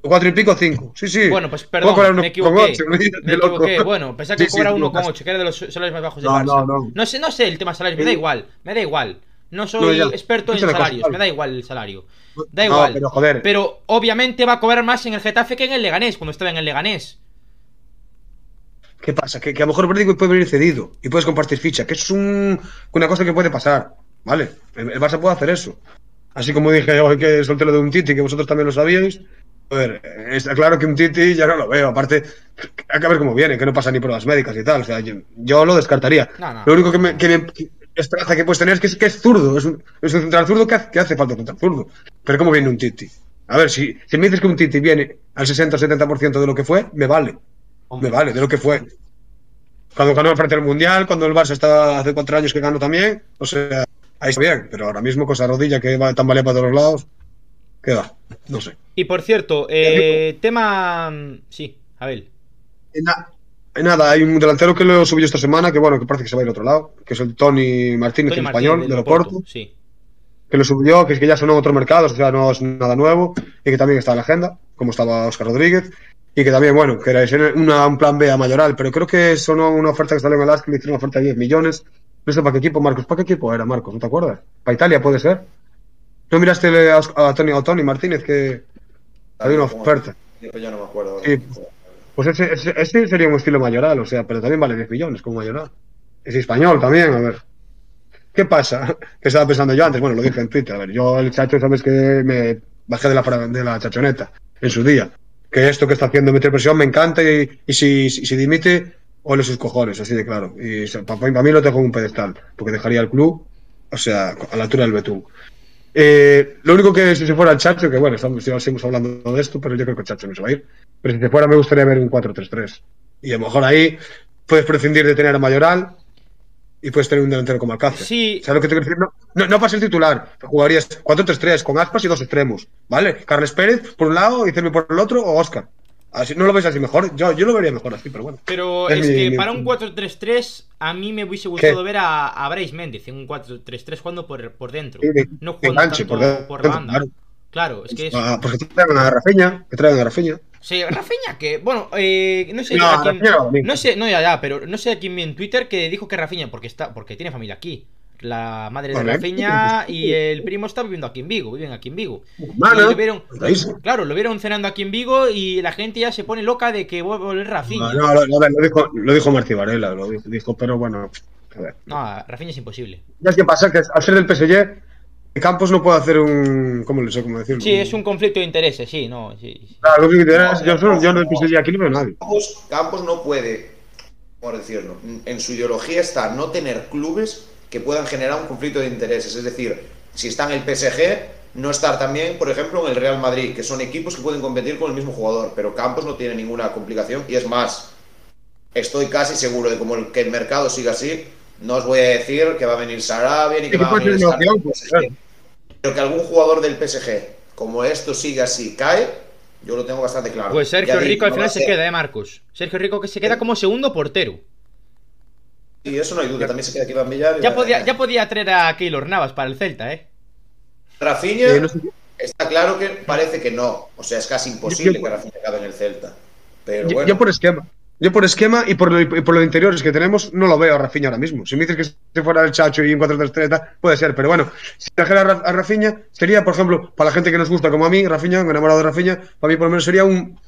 4 y pico, 5. Sí, sí. Bueno, pues perdón, me equivoqué. Me equivoqué. Bueno, pensaba que cobraba 1,8, que era de los salarios más bajos del Barça. No, no. No sé, no sé el tema salarios, me da igual. Me da igual. No soy experto en salarios, me da igual el salario. Da igual. No, pero, joder. pero obviamente va a cobrar más en el Getafe que en el Leganés, cuando estaba en el Leganés. ¿Qué pasa? Que, que a lo mejor Verdigo puede venir cedido y puedes compartir ficha, que es un, una cosa que puede pasar. ¿Vale? El, el Barça puede hacer eso. Así como dije hoy que solté lo de un Titi, que vosotros también lo sabíais. Joder, está claro que un Titi ya no lo veo. Aparte, hay que ver cómo viene, que no pasa ni pruebas médicas y tal. O sea, yo, yo lo descartaría. No, no. Lo único que me, que me, esperanza que puedes tener es que es, que es zurdo. Es un, es un central zurdo que hace, que hace falta un central zurdo. Pero ¿cómo viene un Titi? A ver, si, si me dices que un Titi viene al 60 o 70% de lo que fue, me vale. Hombre. Me vale, de lo que fue. Cuando ganó frente al Mundial, cuando el Barça estaba hace cuatro años que ganó también, o sea, ahí está bien. Pero ahora mismo con esa rodilla que va tan vale para todos lados, ¿qué va? No sé. Y por cierto, eh, tema. Sí, Abel. Nada, hay un delantero que lo subió esta semana, que bueno, que parece que se va a ir a otro lado, que es el Tony Martínez, Tony el español, de Oporto. Sí. que lo subió, que es que ya sonó en otros mercados, o sea, no es nada nuevo, y que también está en la agenda, como estaba Oscar Rodríguez, y que también, bueno, que era una, un plan B a Mayoral, pero creo que sonó una oferta que salió en el ASC, que le hicieron una oferta de 10 millones, no sé para qué equipo, Marcos, ¿para qué equipo era, Marcos? ¿No te acuerdas? ¿Para Italia puede ser? ¿No miraste a, a Tony, a Tony Martínez que había una oferta? Yo ya no me acuerdo. Sí. Pues ese, ese, sería un estilo Mayoral, o sea, pero también vale 10 millones como Mayoral. Es español también, a ver. ¿Qué pasa? [laughs] Que estaba pensando yo antes, bueno, lo dije en Twitter, a ver, yo el chacho, sabes que me bajé de la, de la chachoneta en su día. Que esto que está haciendo meter presión me encanta y, y si, si, dimite, ole sus cojones, así de claro. Y para, mí lo dejo en un pedestal, porque dejaría el club, o sea, a la altura del Betún. Eh, lo único que si se fuera el Chacho, que bueno, estamos, seguimos hablando de esto, pero yo creo que el Chacho no se va a ir. Pero si se fuera me gustaría ver un 4-3-3. Y a lo mejor ahí puedes prescindir de tener a Mayoral y puedes tener un delantero como Alcácer. Sí. ¿Sabes lo que te quiero decir? No, no, no para ser titular. Jugarías 4-3-3 con Aspas y dos extremos. ¿Vale? Carles Pérez por un lado y Cervi por el otro o Oscar. Así, ¿No lo veis así mejor? Yo, yo lo vería mejor así, pero bueno. Pero Es es, mi- que mi para un opinión. 4-3-3 a mí me hubiese gustado ver a, a Bryce Méndez en un 4-3-3 jugando por, por dentro. Sí, de- no jugando tanto por la banda. claro. Claro, es que es... Ah, pues que traigan a Rafinha, que traigan a Rafinha. Sí, Rafinha, que, bueno, eh, no sé No, a quién, no, sé, no ya, ya, pero no sé a quién vi en Twitter que dijo que Rafinha, porque está, porque tiene familia aquí. La madre de. Rafinha y el primo está viviendo aquí en Vigo, viven aquí en Vigo. Mano, Y lo vieron, sí. claro, lo vieron cenando aquí en Vigo y la gente ya se pone loca de que vuelve a volver Rafinha. No, no, lo, lo- dijo, lo dijo Martí Varela, lo dijo, pero bueno, a ver. No, Rafinha es imposible. Ya es que pasa que al ser del PSG, Campos no puede hacer un. ¿Cómo le sé cómo decirlo? Sí, es un conflicto de intereses, sí, no, sí. sí. Claro, lo que te dirás, No, yo, solo- no, yo no del no. PSG aquí no veo a nadie. Campos, Campos no puede, por decirlo, en su ideología está no tener clubes que puedan generar un conflicto de intereses. Es decir, si está en el PSG, no estar también, por ejemplo, en el Real Madrid, que son equipos que pueden competir con el mismo jugador. Pero Campos no tiene ninguna complicación y es más, estoy casi seguro de como el- que el mercado siga así. No os voy a decir que va a venir Sarabia ni que va a venir Sarabia Pero que algún jugador del PSG, como esto siga así, cae, yo lo tengo bastante claro. Pues Sergio Rico al final se queda, eh, Marcos. Sergio Rico que se queda como segundo portero. Y eso no hay duda, también se queda aquí Van Villar. Ya podía, ya podía traer a Keylor Navas para el Celta, eh. Rafinha, no sé- está claro que parece que no. O sea, es casi imposible Yo- que Rafinha acabe en el Celta. Pero Yo, bueno, yo por esquema. Yo por esquema y por, lo, y por los interiores que tenemos, no lo veo a Rafinha ahora mismo. Si me dices que si fuera el Chacho y un 4-3-3, tal, puede ser. Pero bueno, si trajera a, Ra- a Rafinha, sería, por ejemplo, para la gente que nos gusta como a mí, Rafinha, me he enamorado de Rafinha, para mí por lo menos sería un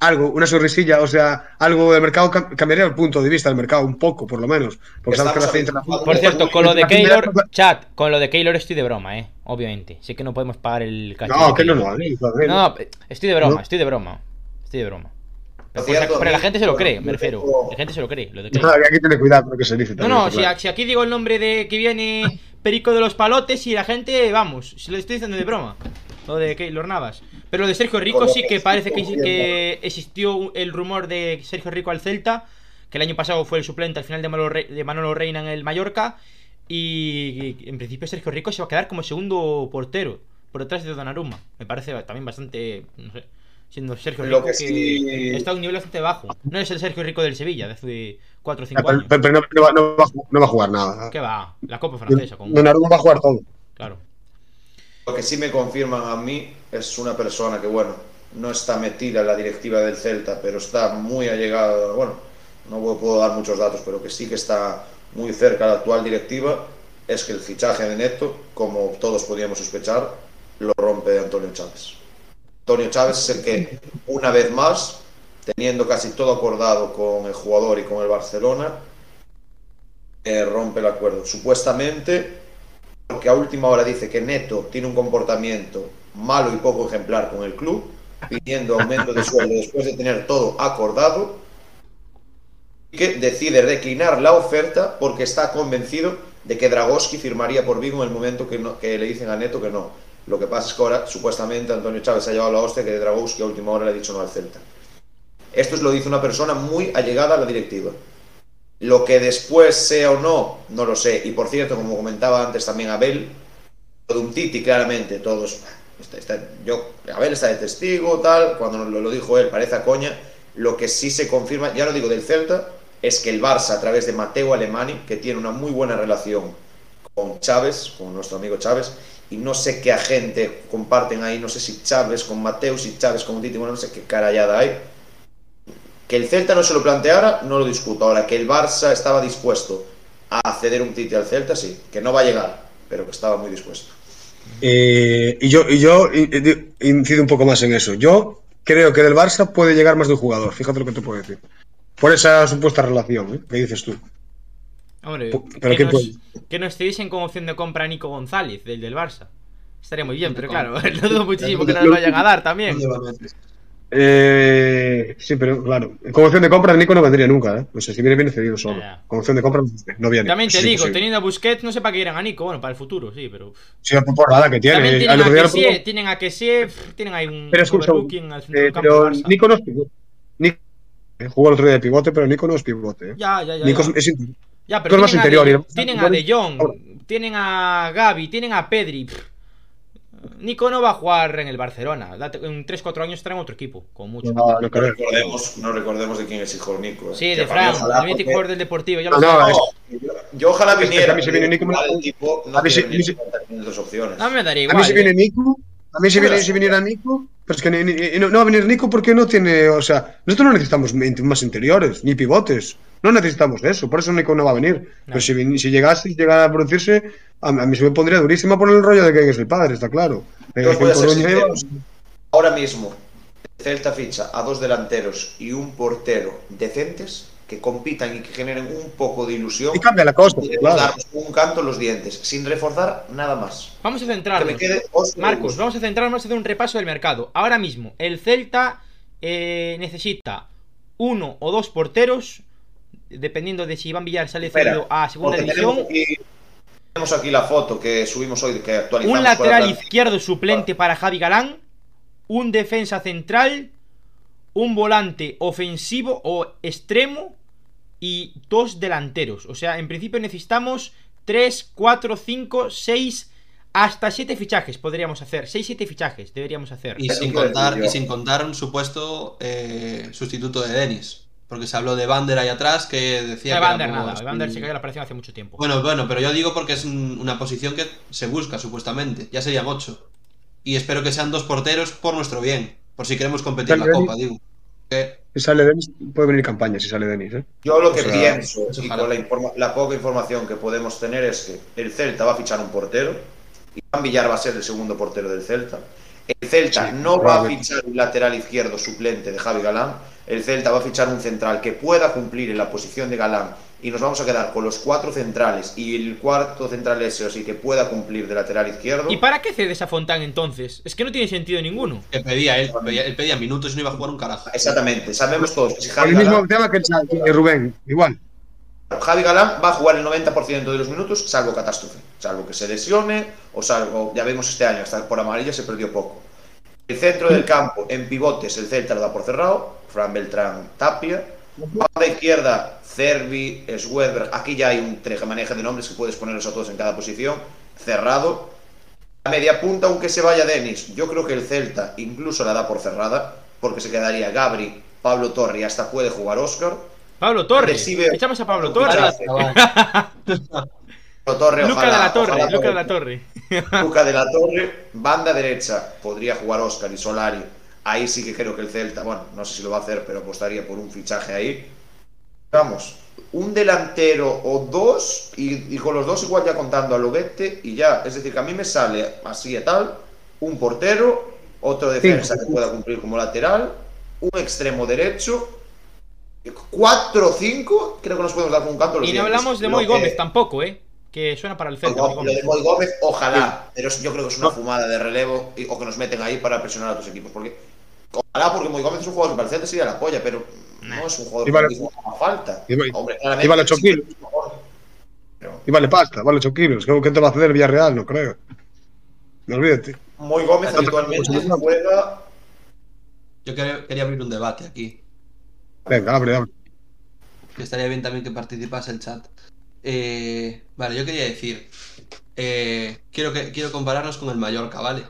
algo, una sonrisilla, o sea, algo del mercado, cam- cambiaría el punto de vista del mercado, un poco, por lo menos. Porque sabes que habituados- Por cierto, con lo de Keylor, chat, con lo de Keylor estoy de broma, eh. Obviamente. Sé que no podemos pagar el No, que no, no. No, estoy de broma, No. estoy de broma. Estoy de broma. Pero, Por cierto, pero la mí- gente se lo cree, me refiero. La gente se lo cree, lo que aquí tiene cuidado con lo que se dice. No, también, no, está si, claro. si aquí digo el nombre de que viene Perico de los Palotes y la gente, vamos, si lo estoy diciendo de broma. Lo de Keylor Navas. Pero lo de Sergio Rico sí que parece que, que existió el rumor de Sergio Rico al Celta, que el año pasado fue el suplente al final de Manolo, Re- de Manolo Reina en el Mallorca. Y en principio Sergio Rico se va a quedar como segundo portero, por detrás de Donnarumma. Me parece también bastante, no sé, siendo Sergio Rico que que, sí- está a un nivel bastante bajo. No es el Sergio Rico del Sevilla de hace 4 o 5 Ah, años. pero- pero no, no va, no va a ju- no va a jugar nada. ¿Qué va? La Copa Francesa, con... Donnarumma va a jugar todo. Claro. Lo que sí me confirman a mí es una persona que, bueno, no está metida en la directiva del Celta, pero está muy allegada, bueno, no puedo- puedo dar muchos datos, pero que sí que está muy cerca de la actual directiva, es que el fichaje de Neto, como todos podíamos sospechar, lo rompe Antonio Chávez. Antonio Chávez es el que, una vez más, teniendo casi todo acordado con el jugador y con el Barcelona, eh, rompe el acuerdo. Supuestamente, porque a última hora dice que Neto tiene un comportamiento malo y poco ejemplar con el club, pidiendo aumento de sueldo después de tener todo acordado, y que decide declinar la oferta porque está convencido de que Dragowski firmaría por Vigo en el momento que, que le dicen a Neto que no. Lo que pasa es que ahora, supuestamente, Antonio Chávez ha llevado la hostia que Dragowski a última hora le ha dicho no al Celta. Esto es lo dice una persona muy allegada a la directiva. Lo que después sea o no, no lo sé. Y por cierto, como comentaba antes también Abel, lo de un Titi, claramente, todos. está- está- yo, Abel está de testigo, tal. Cuando lo, lo dijo él, parece a coña. Lo que sí se confirma, ya no digo del Celta, es que el Barça, a través de Mateo Alemani, que tiene una muy buena relación con Chávez, con nuestro amigo Chávez, y no sé qué agente comparten ahí, no sé si Chávez con Mateo, si Chávez con Titi, bueno, no sé qué carallada hay. Que el Celta no se lo planteara, no lo discuto. Ahora, que el Barça estaba dispuesto a ceder un Titi al Celta, sí. Que no va a llegar, pero que estaba muy dispuesto. Eh, y yo, y yo incido un poco más en eso. Yo creo que del Barça puede llegar más de un jugador. Fíjate lo que te puedo decir. Por esa supuesta relación, ¿eh? ¿Qué dices tú? Hombre, que, pero ¿qué nos, que nos cediesen como opción de compra a Nico González, del del Barça. Estaría muy bien, pero ¿Dónde claro, [laughs] [laughs] lo dudo muchísimo que nos lo vayan a dar también. Eh, sí, pero claro. Con opción de compra, Nico no vendría nunca, ¿eh? No sé, si viene bien cedido solo. Ya. Con opción de compra, no viene. También te digo, teniendo a Busquets, no sé para qué irán a Nico, bueno, para el futuro, sí, pero. Sí, la temporada que tiene. También Al tienen a Kessie, pongo- tienen a Kessie, pff, tienen ahí un Pero escucha, eh, del campo pero. Nico no es pivote. Nico eh, jugó el otro día de pivote, pero Nico no es pivote. ¿eh? Ya, ya, ya. Nico ya. es, Ya, pero tienen, interior, a de, tienen a De Jong, Ahora. tienen a Gaby, tienen a Pedri. pff. Nico no va a jugar en el Barcelona. En 3-4 años estará en otro equipo, con mucho. No, no No creo. recordemos, no recordemos de quién es hijo Nico. eh. Sí, Que de mí, Fran, el mítico porque- jugador del Deportivo. Ya lo No, yo, yo ojalá Es que viniera. a mí se viene Nico, tipo no a mí se- a mí se- dos opciones. No me daría A igual. mí si eh. viene Nico, a mí si, viene, si viniera Nico, pero es que ni- ni- no, no va a venir Nico porque no tiene, o sea, nosotros no necesitamos más interiores, ni pivotes, no necesitamos eso, por eso Nico no va a venir. Pero si, si llegase llegara a producirse, a, a mí se me pondría durísima por el rollo de que es el padre, está claro. Eh, Yo voy a ser Ahora mismo, el Celta ficha a dos delanteros y un portero decentes que compitan y que generen un poco de ilusión. y cambia la cosa, Podemos claro. darnos un canto en los dientes, sin reforzar nada más. Vamos a Que me centrarnos. quede Marcos, vamos a centrarnos, vamos a hacer un repaso del mercado. Ahora mismo, el Celta eh, necesita uno o dos porteros, dependiendo de si Iván Villar sale cedido a segunda tenemos división. aquí, tenemos aquí la foto que subimos hoy, que actualizamos. Un lateral izquierdo suplente para Javi Galán, un defensa central, un volante ofensivo o extremo y dos delanteros. O sea, en principio necesitamos 3, 4, 5, 6, hasta 7 fichajes podríamos hacer. 6, 7 fichajes deberíamos hacer. Y sin, contar, y sin contar un supuesto eh, sustituto de Denis. Porque se habló de Bander ahí atrás que decía que nada, Evander un- se cayó la operación hace mucho tiempo. Bueno, bueno, pero yo digo porque es un- una posición que se busca supuestamente. Ya serían ocho. Y espero que sean dos porteros por nuestro bien. Por si queremos competir en la. Copa, digo. Si sale Denis, puede venir campaña si sale Denis, ¿eh? Yo lo que O sea, pienso, y ojalá. con la, informa- la poca información que podemos tener, es que el Celta va a fichar un portero. Iván Villar va a ser el segundo portero del Celta. El Celta Sí, no va a fichar un lateral izquierdo suplente de Javi Galán. El Celta va a fichar un central que pueda cumplir en la posición de Galán. Y nos vamos a quedar con los cuatro centrales y el cuarto central ese, o sí, que pueda cumplir de lateral izquierdo. ¿Y para qué cedes a Fontán entonces? Es que no tiene sentido ninguno. que pedía él, pedía, él pedía minutos y no iba a jugar un carajo. Exactamente, sabemos todos que si Con Javi el mismo Galán, tema que, que Rubén, igual. Javi Galán va a jugar el 90% de los minutos, salvo catástrofe. Salvo que se lesione o salvo, ya vemos este año, hasta por amarilla se perdió poco. El centro del campo, en pivotes, el Celta lo da por cerrado. Fran Beltrán Tapia. A la izquierda, Cervi, Schwedberg. Aquí ya hay un manejo de nombres que puedes ponerlos a todos en cada posición. Cerrado. A media punta, aunque se vaya Denis, yo creo que el Celta incluso la da por cerrada, porque se quedaría Gabri, Pablo Torre y hasta puede jugar Oscar. Pablo Torre. Recibe- Echamos a Pablo Fichaje. [laughs] Torre. Pablo Torre, Luca de la Torre, Luca de la Torre. Luca de la Torre, banda derecha, podría jugar Oscar y Solari. Ahí sí que creo que el Celta, bueno, no sé si lo va a hacer, pero apostaría por un fichaje ahí. Vamos, un delantero o dos, y, y con los dos igual ya contando a Lobete y ya. Es decir, que a mí me sale así y tal, un portero, otro defensa que pueda cumplir como lateral, un extremo derecho, cuatro o cinco, creo que nos podemos dar con un canto. los Y no hablamos de Moy que- Gómez tampoco, ¿eh? Que suena para el no, lo de Moy Gómez, ojalá, pero yo creo que es una fumada de relevo y- o que nos meten ahí para presionar a otros equipos. Porque, ojalá, porque Moy Gómez es un jugador que para el Celta sería la polla, pero no es un jugador Y vale- que haga falta. y vale- Hombre, claramente, y vale ocho sí que kilos. Pero Y vale pasta, vale 8 kilos. ¿Qué, qué te va a hacer Villarreal? No creo. No olvídate. Moy Gómez habitualmente juega. Yo quería, quería abrir un debate aquí. Venga, abre, abre. Que estaría bien también que participase el chat. Eh, vale, yo quería decir. eh, quiero, que, quiero compararnos con el Mallorca, ¿vale?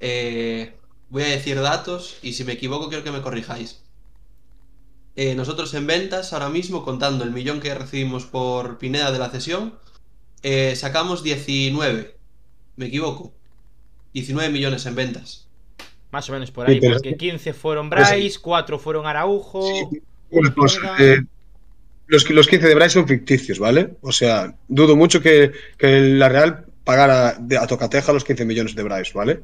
Eh, voy a decir datos y si me equivoco quiero que me corrijáis. Eh, nosotros en ventas, ahora mismo, contando el millón que recibimos por Pineda de la cesión, eh, sacamos 19. ¿Me equivoco? 19 millones en ventas. Más o menos por ahí, porque 15 fueron Bryce, 4 fueron Araujo. Sí, Cosa, Venga. eh, los, los 15 de Bryce son ficticios, ¿vale? O sea, dudo mucho que, que la Real pagara de- a tocateja los 15 millones de Bryce, ¿vale?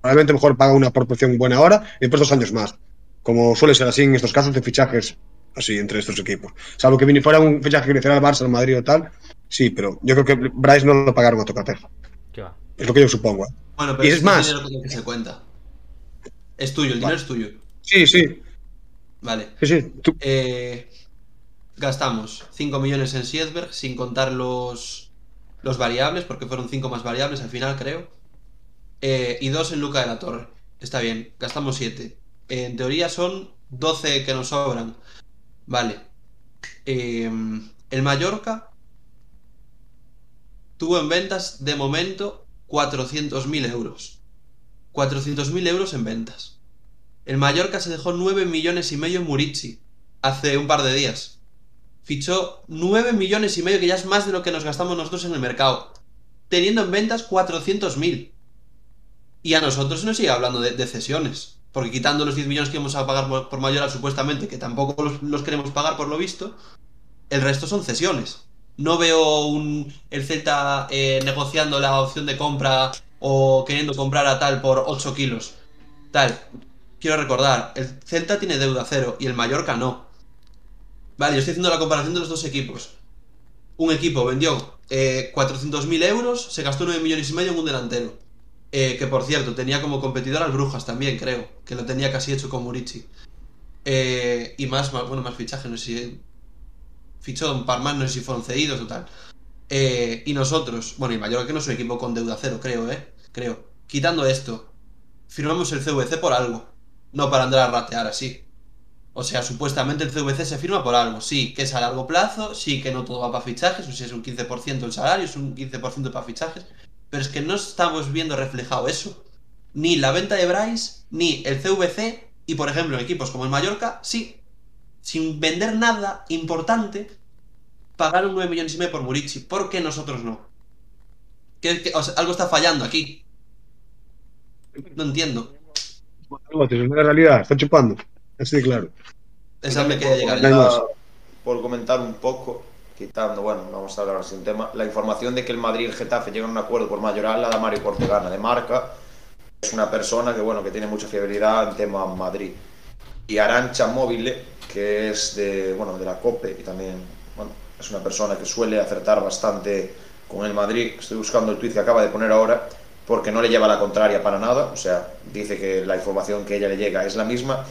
Probablemente mejor paga una proporción buena ahora y después dos años más. Como suele ser así en estos casos de fichajes así entre estos equipos. Salvo que fuera un fichaje que le hiciera al Barça, al Madrid o tal. Sí, pero yo creo que Bryce no lo pagaron a tocateja. ¿Qué va? Es lo que yo supongo. ¿eh? Bueno, Y pero es es más- dinero que se cuenta. Es tuyo, el dinero es tuyo. Sí, sí, Vale. sí, sí. Tú- Eh, gastamos 5 millones en Siedberg sin contar los, los variables, porque fueron 5 más variables al final, creo. Eh, y 2 en Luca de la Torre. Está bien, gastamos 7. en teoría son 12 que nos sobran. Vale. Eh, el Mallorca tuvo en ventas de momento 400.000 euros. 400.000 euros en ventas. El Mallorca se dejó 9 millones y medio en Murici hace un par de días. Fichó 9 millones y medio, que ya es más de lo que nos gastamos nosotros en el mercado. Teniendo en ventas 400.000. Y a nosotros se nos sigue hablando de, cesiones. Porque quitando los 10 millones que vamos a pagar por, por Mayoral, supuestamente, que tampoco los, los queremos pagar por lo visto, el resto son cesiones. No veo un, el Celta eh, negociando la opción de compra o queriendo comprar a tal por 8 kilos. Tal. Quiero recordar, el Celta tiene deuda cero y el Mallorca no. Vale, yo estoy haciendo la comparación de los dos equipos. Un equipo vendió eh, 400.000 euros, se gastó 9 millones y medio en un delantero. Eh, que por cierto, tenía como competidor al Brujas también, creo. Que lo tenía casi hecho con Murici. Eh, y más, más, bueno, más fichajes, no sé si. Fichó un par no sé si fueron cedidos o tal. Eh, y nosotros, bueno, y Mallorca que no es un equipo con deuda cero, creo, ¿eh? Creo. Quitando esto, firmamos el CVC por algo. No para andar a ratear así. O sea, supuestamente el CVC se firma por algo. Sí, que es a largo plazo, sí que no todo va para fichajes, o si es un 15% el salario, es un 15% para fichajes. Pero es que no estamos viendo reflejado eso. Ni la venta de Bryce, ni el CVC, y por ejemplo en equipos como el Mallorca, sí, sin vender nada importante, pagaron 9 millones y medio por Murici. ¿Por qué nosotros no? ¿Qué- sea, algo está fallando aquí. No entiendo. Es una realidad, está chupando. Así de claro. Esa me quería llegar ya. Por comentar un poco, quitando, bueno, vamos a hablar sin tema, la información de que el Madrid y el Getafe llegan a un acuerdo por mayoral la da Mario Cortegana de marca. Es una persona que, bueno, que tiene mucha fiabilidad en tema Madrid. Y Arancha Móvil, que es de, bueno, de la COPE y también, bueno, es una persona que suele acertar bastante con el Madrid. Estoy buscando el tweet que acaba de poner ahora porque no le lleva la contraria para nada. O sea, dice que la información que ella le llega es la misma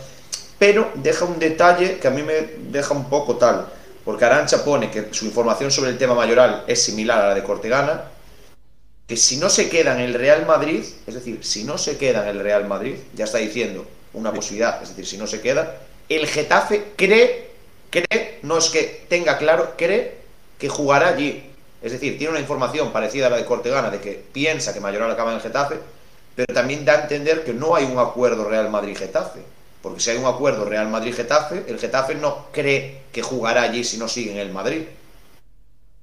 pero deja un detalle que a mí me deja un poco tal, porque Arancha pone que su información sobre el tema mayoral es similar a la de Cortegana, que si no se queda en el Real Madrid, es decir, si no se queda en el Real Madrid, ya está diciendo una posibilidad, es decir, si no se queda, el Getafe cree, cree, no es que tenga claro, cree que jugará allí. Es decir, tiene una información parecida a la de Cortegana de que piensa que Mayoral acaba en el Getafe, pero también da a entender que no hay un acuerdo Real Madrid-Getafe. Porque si hay un acuerdo Real Madrid-Getafe, el Getafe no cree que jugará allí si no sigue en el Madrid.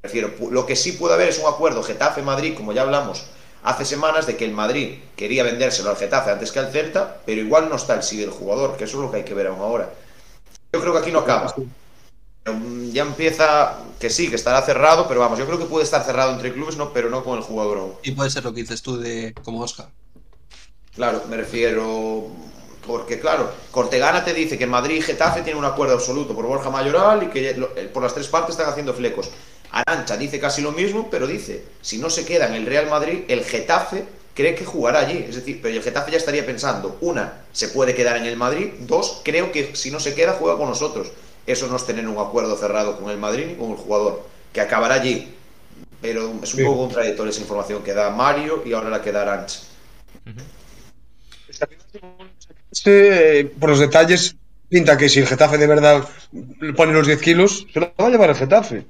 Prefiero, lo que sí puede haber es un acuerdo Getafe-Madrid, como ya hablamos hace semanas, de que el Madrid quería vendérselo al Getafe antes que al Celta, pero igual no está el sí jugador, que eso es lo que hay que ver aún ahora. Yo creo que aquí no acaba. Mm, Ya empieza, que sí, que estará cerrado, pero vamos, yo creo que puede estar cerrado entre clubes, no, pero no con el jugador. Y puede ser lo que dices tú de como Oscar. Claro, me refiero. Porque, claro, Cortegana te dice que Madrid y Getafe tienen un acuerdo absoluto por Borja Mayoral y que eh, por las tres partes están haciendo flecos. Arancha dice casi lo mismo, pero dice: si no se queda en el Real Madrid, el Getafe cree que jugará allí. Es decir, pero el Getafe ya estaría pensando: una, se puede quedar en el Madrid, dos, creo que si no se queda, juega con nosotros. Eso no es tener un acuerdo cerrado con el Madrid ni con el jugador, que acabará allí. Pero es un Sí. poco contradictoria esa información que da Mario y ahora la que da Arancha. Este, eh, por los detalles, pinta que si el Getafe de verdad pone los 10 kilos, se lo va a llevar el Getafe.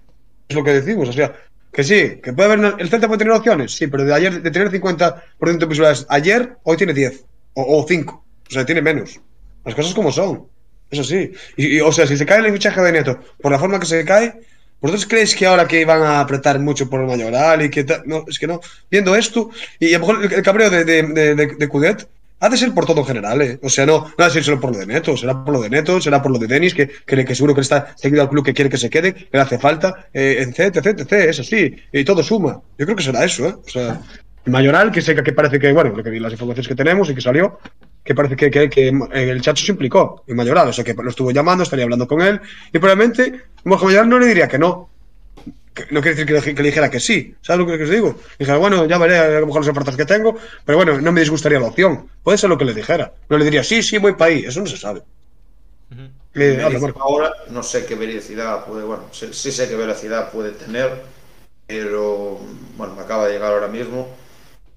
Es lo que decimos. O sea, que sí, que puede haber. El Celta puede tener opciones, sí, pero de ayer, de tener 50% de posibilidades ayer, hoy tiene 10 o, o 5. O sea, tiene menos. Las cosas como son. Eso sí. Y, o sea, si se cae el fichaje de Neto por la forma que se cae, ¿vosotros creéis que ahora que van a apretar mucho por el Mayoral y que? No, es que no. Viendo esto, y a lo mejor el, cabreo de, de, de, de, de Cudet ha de ser por todo en general, ¿eh? O sea, no, no ha de ser solo por lo de Neto, será por lo de Neto, será por lo de Denis, que, que, que seguro que está seguido al club que quiere que se quede, que le hace falta, eh, etc, etc, etc, es así, y todo suma. Yo creo que será eso, ¿eh? O sea, el Mayoral, que sé que parece que, bueno, lo que las informaciones que tenemos y que salió, que parece que, que, que el Chacho se implicó en Mayoral, o sea, que lo estuvo llamando, estaría hablando con él, y probablemente Borja Mayoral no le diría que no, no quiere decir que le, que le, dijera que sí. ¿Sabes lo que os digo? Dijera, bueno, ya veré a lo mejor las ofertas que tengo, pero bueno, no me disgustaría la opción. Puede ser lo que le dijera. No le diría, sí, sí, voy para ahí. Eso no se sabe. Uh -huh. eh, habla, ahora no sé qué veracidad puede, bueno, sí, sí, sé qué veracidad puede tener, pero bueno, me acaba de llegar ahora mismo.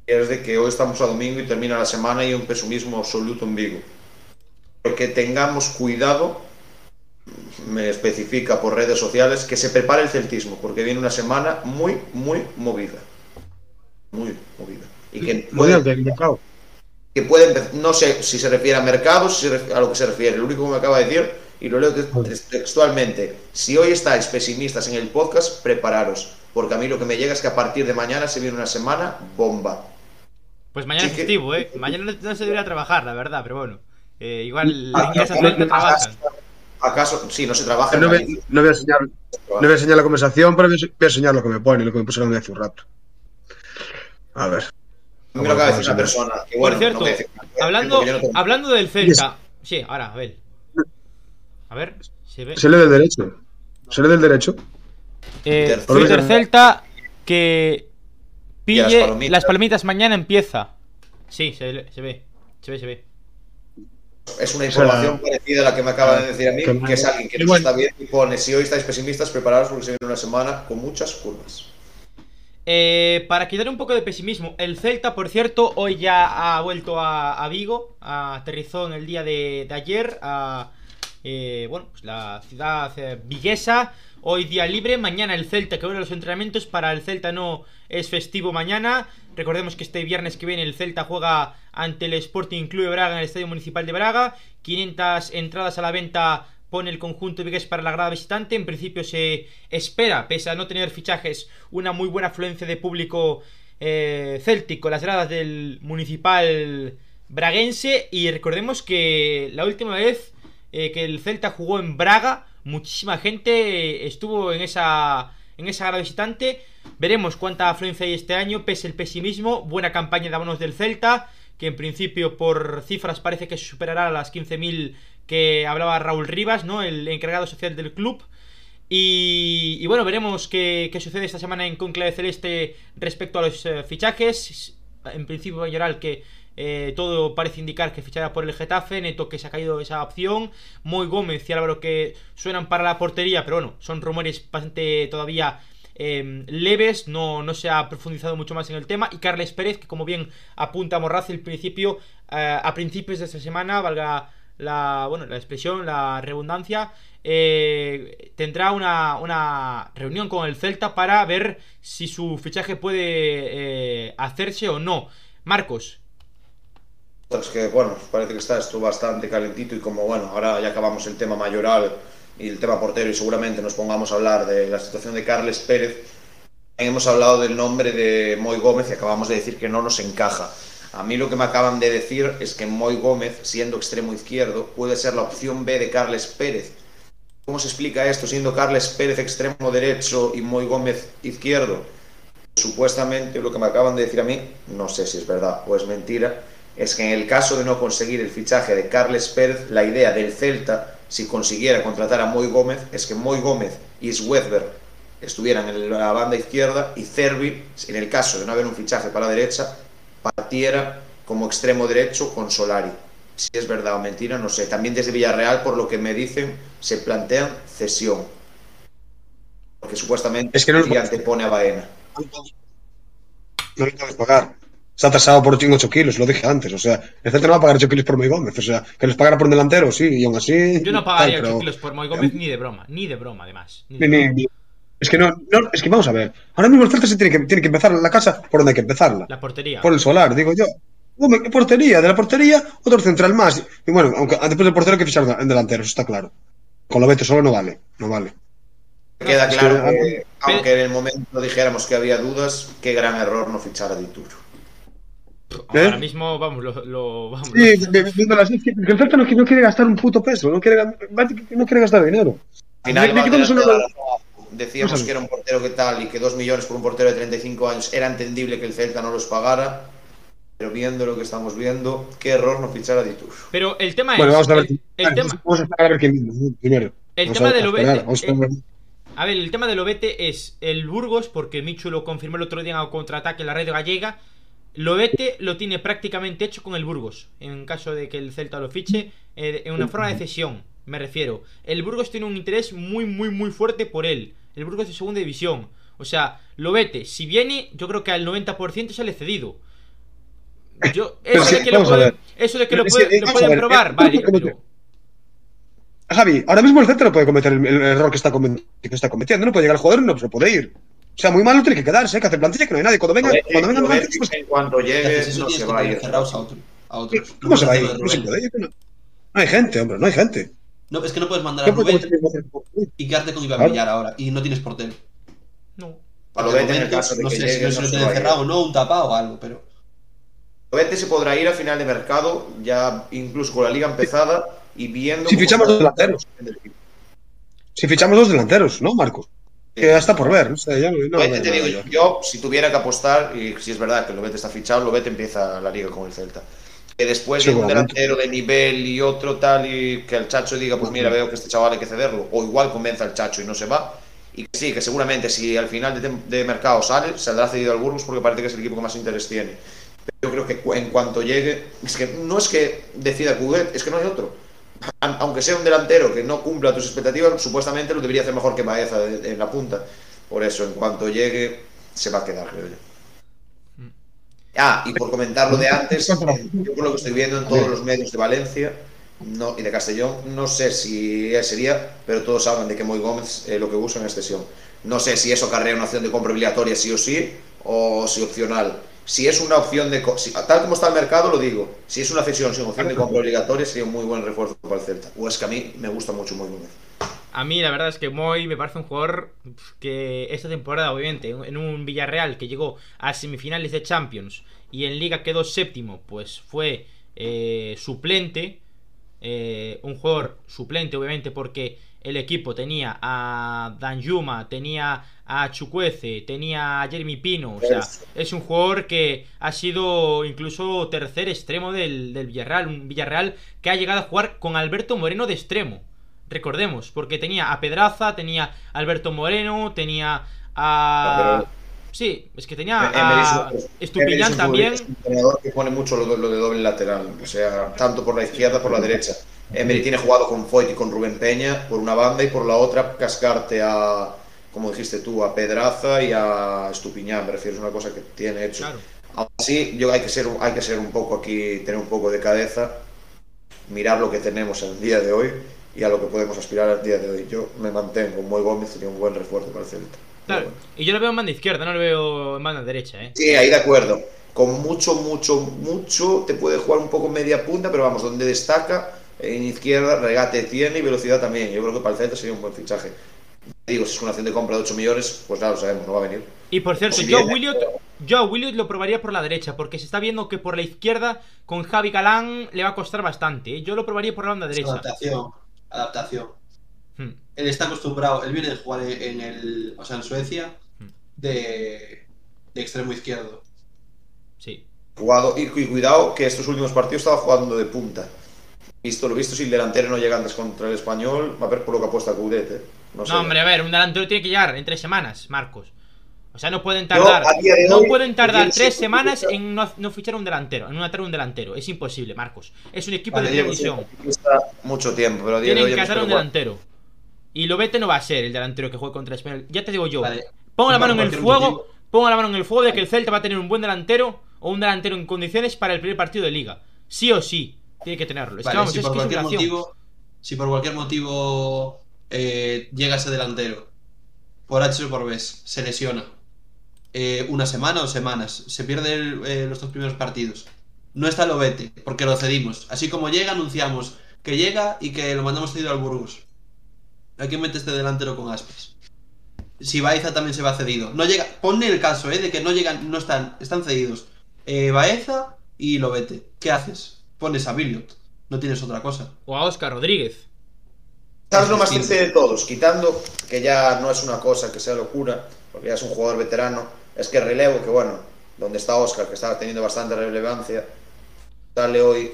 Es de que hoy estamos a domingo y termina la semana y hay un pesumismo absoluto en Vigo. Pero que tengamos cuidado me especifica por redes sociales que se prepare el celtismo, porque viene una semana muy, muy movida. Muy movida. Y que puede, que puede no sé si se refiere a mercados, si refiere a lo que se refiere. Lo único que me acaba de decir, y lo leo te- textualmente, si hoy estáis pesimistas en el podcast, prepararos, porque a mí lo que me llega es que a partir de mañana se viene una semana bomba. Pues mañana es festivo, ¿eh? Mañana no, no se debería trabajar, la verdad, pero bueno. Eh, igual Ah, en casa no, no, no, trabajan. ¿Acaso? Sí, no se trabaja. en No voy, no voy a enseñar, no voy a enseñar la conversación, pero voy a enseñar lo que me pone, lo que me pusieron hace un rato. A ver. Mí me lo acaba de decir una persona. Que, bueno, Por cierto, no hablando, no tengo- hablando del Celta. Sí, ahora, a ver. A ver, se ve. Se lee del derecho. Se lee del derecho. Eh. Twitter Celta que pille las las palomitas. palomitas. mañana empieza. Sí, se, ve. Se ve, se ve. Es una O sea, información parecida a la que me acaba de decir a mí, que- que es alguien que nos está viendo y pone, si hoy estáis pesimistas, preparaos porque se viene una semana con muchas curvas. Eh, para quitar un poco de pesimismo, el Celta, por cierto, hoy ya ha vuelto a, a Vigo, a- aterrizó en el día de, de ayer a eh, bueno, pues la ciudad eh, viguesa. Hoy día libre, mañana el Celta que vuelve los entrenamientos. Para el Celta no es festivo mañana. Recordemos que este viernes que viene el Celta juega ante el Sporting Club de Braga en el Estadio Municipal de Braga. 500 entradas a la venta pone el conjunto vigués para la grada visitante. En principio se espera, pese a no tener fichajes, una muy buena afluencia de público eh, céltico las gradas del Municipal Braguense. Y recordemos que la última vez eh, que el Celta jugó en Braga, muchísima gente estuvo en esa, en esa grada visitante. Veremos cuánta afluencia hay este año, pese el pesimismo. Buena campaña de abonos del Celta, que en principio por cifras parece que superará las 15.000 que hablaba Raúl Rivas, ¿no? El encargado social del club. Y, y bueno, veremos qué, qué sucede esta semana en Conclave Celeste respecto a los eh, fichajes. En principio, Lloral que eh, todo parece indicar que fichará por el Getafe. Neto que se ha caído esa opción. Moy Gómez y Álvaro que suenan para la portería, pero bueno, son rumores bastante todavía eh, leves. No, no se ha profundizado mucho más en el tema. Y Carles Pérez, que como bien apunta Morraz, el principio, eh, a principios de esta semana, valga la, bueno, la expresión, la redundancia, eh, tendrá una, una reunión con el Celta para ver si su fichaje puede hacerse o no. Marcos, Es que, bueno, parece que está esto bastante calentito y como, bueno, ahora ya acabamos el tema mayoral y el tema portero y seguramente nos pongamos a hablar de la situación de Carles Pérez, hemos hablado del nombre de Moy Gómez y acabamos de decir que no nos encaja. A mí lo que me acaban de decir es que Moy Gómez, siendo extremo izquierdo, puede ser la opción B de Carles Pérez. ¿Cómo se explica esto siendo Carles Pérez extremo derecho y Moy Gómez izquierdo? Supuestamente lo que me acaban de decir a mí, no sé si es verdad o es mentira, es que en el caso de no conseguir el fichaje de Carles Pérez, la idea del Celta, si consiguiera contratar a Moy Gómez, es que Moy Gómez y Swedberg estuvieran en la banda izquierda y Cervi, en el caso de no haber un fichaje para la derecha, partiera como extremo derecho con Solari. Si es verdad o mentira, no sé. También desde Villarreal, por lo que me dicen, se plantean cesión. Porque supuestamente Es que no y antepone a Baena. No lo puedes pagar. Está tasado por 8 kilos, lo dije antes. O sea, el Celta no va a pagar 8 kilos por Moy Gómez. O sea, que les pagara por un delantero, sí, y aún así. yo no pagaría tal, 8 pero- kilos por Moy Gómez ni de broma, ni de broma además. ni de Ni- broma. ni- ni- Es que no, no, es que vamos a ver. Ahora mismo el Celta se tiene que, tiene que empezar la casa por donde hay que empezarla. La portería. Por el solar, digo yo. Hombre, ¿qué portería? De la portería, otro central más. Y bueno, aunque después del portero hay que fichar en delantero, eso está claro. Con lo vete solo no vale, no vale. Queda claro que- que, aunque en el momento dijéramos que había dudas, qué gran error no fichar a Dituro. Ahora ¿Eh? mismo, vamos, lo, lo- vamos. Sí, viéndolo así, que que el Celta no, no quiere gastar un puto peso, no quiere, no quiere gastar dinero. Final, solo- decíamos que era un portero que tal y que 2 millones por un portero de 35 años era entendible que el Celta no los pagara, pero viendo lo que estamos viendo, qué error no fichar a Dituro. Pero el tema Bueno, es. vamos a ver. el, tema, vamos a esperar a ver viene primero. el Vamos tema a del a ver. el tema del Obete es el Burgos, porque Michu lo confirmó el otro día en el contraataque en la red gallega. Lobete lo tiene prácticamente hecho con el Burgos, en caso de que el Celta lo fiche, eh, en una forma de cesión, me refiero. El Burgos tiene un interés muy, muy, muy fuerte por él. El Burgos de segunda división. O sea, Lobete, si viene, yo creo que al 90% sale cedido. Yo, [laughs] eso de que lo pueden, eso de que lo, pueden- lo pueden probar, vale, pero... Javi, ahora mismo el Celta no puede cometer el, el error que está, comet- que está cometiendo. No puede llegar al jugador y no se puede ir. O sea, muy malo tiene que quedarse, ¿eh? que hace plantilla que no hay nadie. Cuando venga, cuando venga Lo el ve- Celta, pues, en cuanto llegue, no se va a ir. cerrados a otro. a otros. No ¿Cómo se va a puedes ir? hacer No lo se de puede Rubén. ir. No no hay gente, hombre, no hay gente. No, es que no puedes mandar a ¿Qué puede Rubén hacer? y quedarte con Iván. Villar ahora y no tienes portero. No. A lo Porque vete en el Rubén, caso de no que sé llegue, si no se lo tiene cerrado o no, un tapado o algo, pero. Lobete se podrá ir a final de mercado, ya incluso con la liga empezada y viendo. Si fichamos dos delanteros. Si fichamos dos delanteros, ¿no, Marcos? Que ya está por ver. No sé, ya no, no, Lobete, no, te digo, ya. yo, si tuviera que apostar, y si es verdad que Lobete está fichado, Lobete empieza la liga con el Celta. Que después de un delantero de nivel y otro tal, y que el Chacho diga, pues mira, veo que este chaval hay que cederlo, o igual convenza al Chacho y no se va. Y que sí, que seguramente si al final de, de mercado sale, saldrá cedido al Burgos porque parece que es el equipo que más interés tiene. Pero yo creo que en cuanto llegue, es que no es que decida Cudet, es que no hay otro. Aunque sea un delantero que no cumpla tus expectativas, supuestamente lo debería hacer mejor que Baeza en la punta. Por eso, en cuanto llegue, se va a quedar, creo yo. Ah, y por comentar lo de antes, yo por lo que estoy viendo en todos los medios de Valencia no, y de Castellón, no sé si sería, pero todos hablan de que Moy Gómez eh, lo que usa en extensión. No sé si eso acarrea una opción de compra obligatoria sí o sí, o si opcional. Si es una opción de. si- tal como está el mercado, lo digo. Si es una cesión sin opción de compra obligatoria, sería un muy buen refuerzo para el Celta. O es que a mí me gusta mucho Moy Gómez. A mí la verdad es que Moy me parece un jugador que esta temporada, obviamente, en un Villarreal que llegó a semifinales de Champions y en Liga quedó séptimo, pues fue eh, suplente. eh, un jugador suplente, obviamente, porque el equipo tenía a Danjuma, tenía a Chukwueze, tenía a Jeremy Pino. O sea, es un jugador que ha sido incluso tercer extremo del, del Villarreal. Un Villarreal que ha llegado a jugar con Alberto Moreno de extremo. Recordemos, porque tenía a Pedraza, tenía a Alberto Moreno, tenía a. Sí, es que tenía a un- Estupiñán Emery es un también. es un entrenador que pone mucho lo, lo de doble lateral, o sea, tanto por la izquierda por la derecha. Emery tiene jugado con Foyt y con Rubén Peña por una banda y por la otra cascarte a, como dijiste tú, a Pedraza y a Estupiñán, me refiero, es una cosa que tiene hecho. Claro. Así, yo hay que ser, hay que ser un poco aquí, tener un poco de cabeza, mirar lo que tenemos en el día de hoy y a lo que podemos aspirar al día de hoy. Yo me mantengo, Moy Gómez sería un buen refuerzo para el Celta. Claro. Bueno. Y yo lo veo en banda izquierda, no lo veo en banda derecha, ¿eh? Sí, ahí de acuerdo. Con mucho, mucho, mucho te puede jugar un poco media punta, pero vamos, donde destaca, en izquierda, regate tiene y velocidad también. Yo creo que para el Celta sería un buen fichaje. Digo, si es una acción de compra de 8 millones, pues nada, lo sabemos, no va a venir. Y por cierto, Si yo a viene, Williot, pero- yo a Williot lo probaría por la derecha, porque se está viendo que por la izquierda con Javi Galán le va a costar bastante. ¿eh? Yo lo probaría por la banda derecha. Adaptación. Adaptación. Hmm. Él está acostumbrado, él viene de jugar en el. O sea, en Suecia, Hmm. de, de extremo izquierdo. Sí. Jugado, y, y cuidado que estos últimos partidos estaba jugando de punta. Visto lo visto, si el delantero no llega antes contra el español, va a ver por lo que apuesta Coudet, ¿eh? No, sé. No, hombre, a ver, un delantero tiene que llegar en tres semanas, Marcos. O sea, no pueden tardar. no pueden tardar tres semanas en no, no fichar un delantero, en no atraer un delantero. Es imposible, Marcos. Es un equipo Vale, de televisión. Mucho tiempo, pero Tienen hoy que no un delantero. Y Lobete no va a ser el delantero que juegue contra el español. Ya te digo yo. Vale. Pongo la mano en el fuego. Pongo la mano en el fuego de que el Celta va a tener un buen delantero o un delantero en condiciones para el primer partido de liga. Sí o sí. Tiene que tenerlo. Es Vale, si, es por cualquier motivo, si por cualquier motivo eh, llega ese delantero, por H o por B, se lesiona eh, una semana o semanas, se pierde el- eh, los dos primeros partidos, no está Lobete, porque lo cedimos. Así como llega, anunciamos que llega y que lo mandamos cedido al Burgos. ¿A quién mete este delantero con aspas? Si Baeza también se va cedido. No llega, ponle el caso, eh, de que no llegan, no están, están cedidos. Eh, Baeza y Lobete. ¿Qué haces? Pones a Billiot. No tienes otra cosa. O a Oscar Rodríguez. ¿Sabes lo más triste de todos? Quitando que ya no es una cosa que sea locura, porque ya es un jugador veterano, es que relevo, que bueno, donde está Oscar, que está teniendo bastante relevancia, sale hoy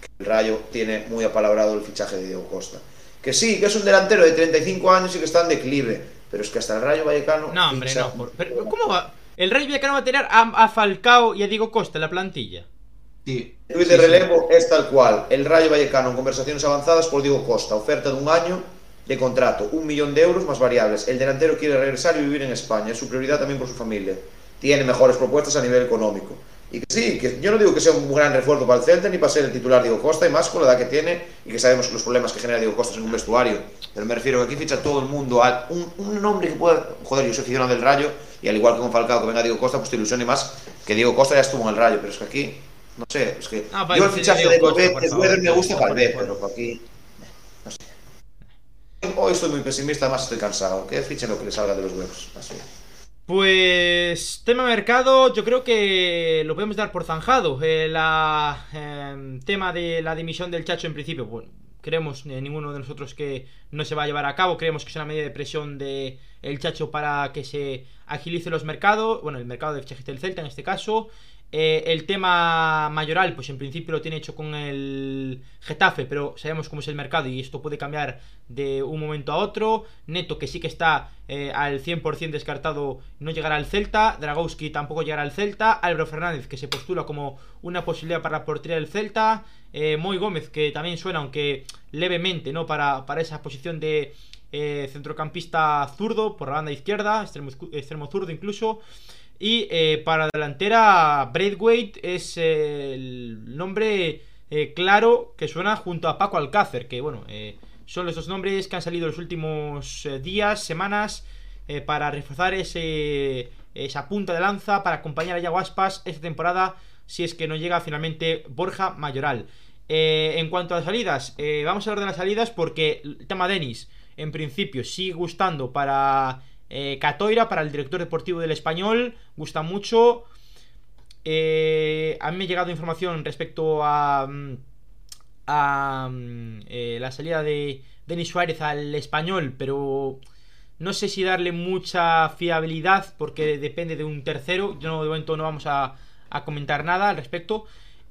que el Rayo tiene muy apalabrado el fichaje de Diego Costa. Que sí, que es un delantero de 35 años y que está en declive, pero es que hasta el Rayo Vallecano. No, hombre, no. por- pero, ¿Cómo va? El Rey Vallecano va a tener a, a Falcao y a Diego Costa en la plantilla. Sí. Luis Sí, de sí. relevo es tal cual. El Rayo Vallecano en conversaciones avanzadas por Diego Costa. Oferta de un año de contrato, un millón de euros más variables. El delantero quiere regresar y vivir en España. Es su prioridad también por su familia. Tiene mejores propuestas a nivel económico. Y que sí, que yo no digo que sea un gran refuerzo para el Celta ni para ser el titular Diego Costa, y más con la edad que tiene y que sabemos los problemas que genera Diego Costa en un vestuario. Pero me refiero que aquí ficha todo el mundo a un, un nombre que pueda. Joder, yo soy aficionado del Rayo y al igual que con Falcao que venga Diego Costa, pues te ilusione más que Diego Costa ya estuvo en el Rayo. Pero es que aquí No sé, es que Ah, yo el fichaje de por Weather me gusta tal vez, por pero aquí no sé. Hoy estoy muy pesimista, además estoy cansado. Que fichen lo que le salga de los huevos. Así. Pues tema mercado, yo creo que lo podemos dar por zanjado. El tema de la dimisión del Chacho en principio, bueno, creemos eh, ninguno de nosotros que no se va a llevar a cabo. Creemos que es una medida de presión de el Chacho para que se agilice los mercados, bueno, el mercado de fichajes del Celta en este caso. Eh, el tema mayoral, pues en principio lo tiene hecho con el Getafe, pero sabemos cómo es el mercado y esto puede cambiar de un momento a otro. Neto, que sí que está eh, al 100% descartado, no llegará al Celta. Dragowski tampoco llegará al Celta. Álvaro Fernández, que se postula como una posibilidad para la portería del Celta. Eh, Moy Gómez, que también suena, aunque levemente, ¿no? Para, para esa posición de eh, centrocampista zurdo por la banda izquierda, extremo, extremo zurdo incluso. Y eh, para la delantera, Braithwaite es eh, el nombre eh, claro que suena junto a Paco Alcácer, que bueno, eh, son los dos nombres que han salido los últimos días, semanas, para reforzar ese, esa punta de lanza, para acompañar a Yago Aspas esta temporada, si es que no llega finalmente Borja Mayoral. En cuanto a las salidas, vamos a hablar de las salidas porque el tema Denis, en principio, sigue gustando para eh, Catoira, para el director deportivo del español, gusta mucho. Eh, a mí me ha llegado información respecto a, mm, a mm, eh, la salida de Denis Suárez al español, pero no sé si darle mucha fiabilidad porque depende de un tercero. Yo no, de momento no vamos a, comentar nada al respecto.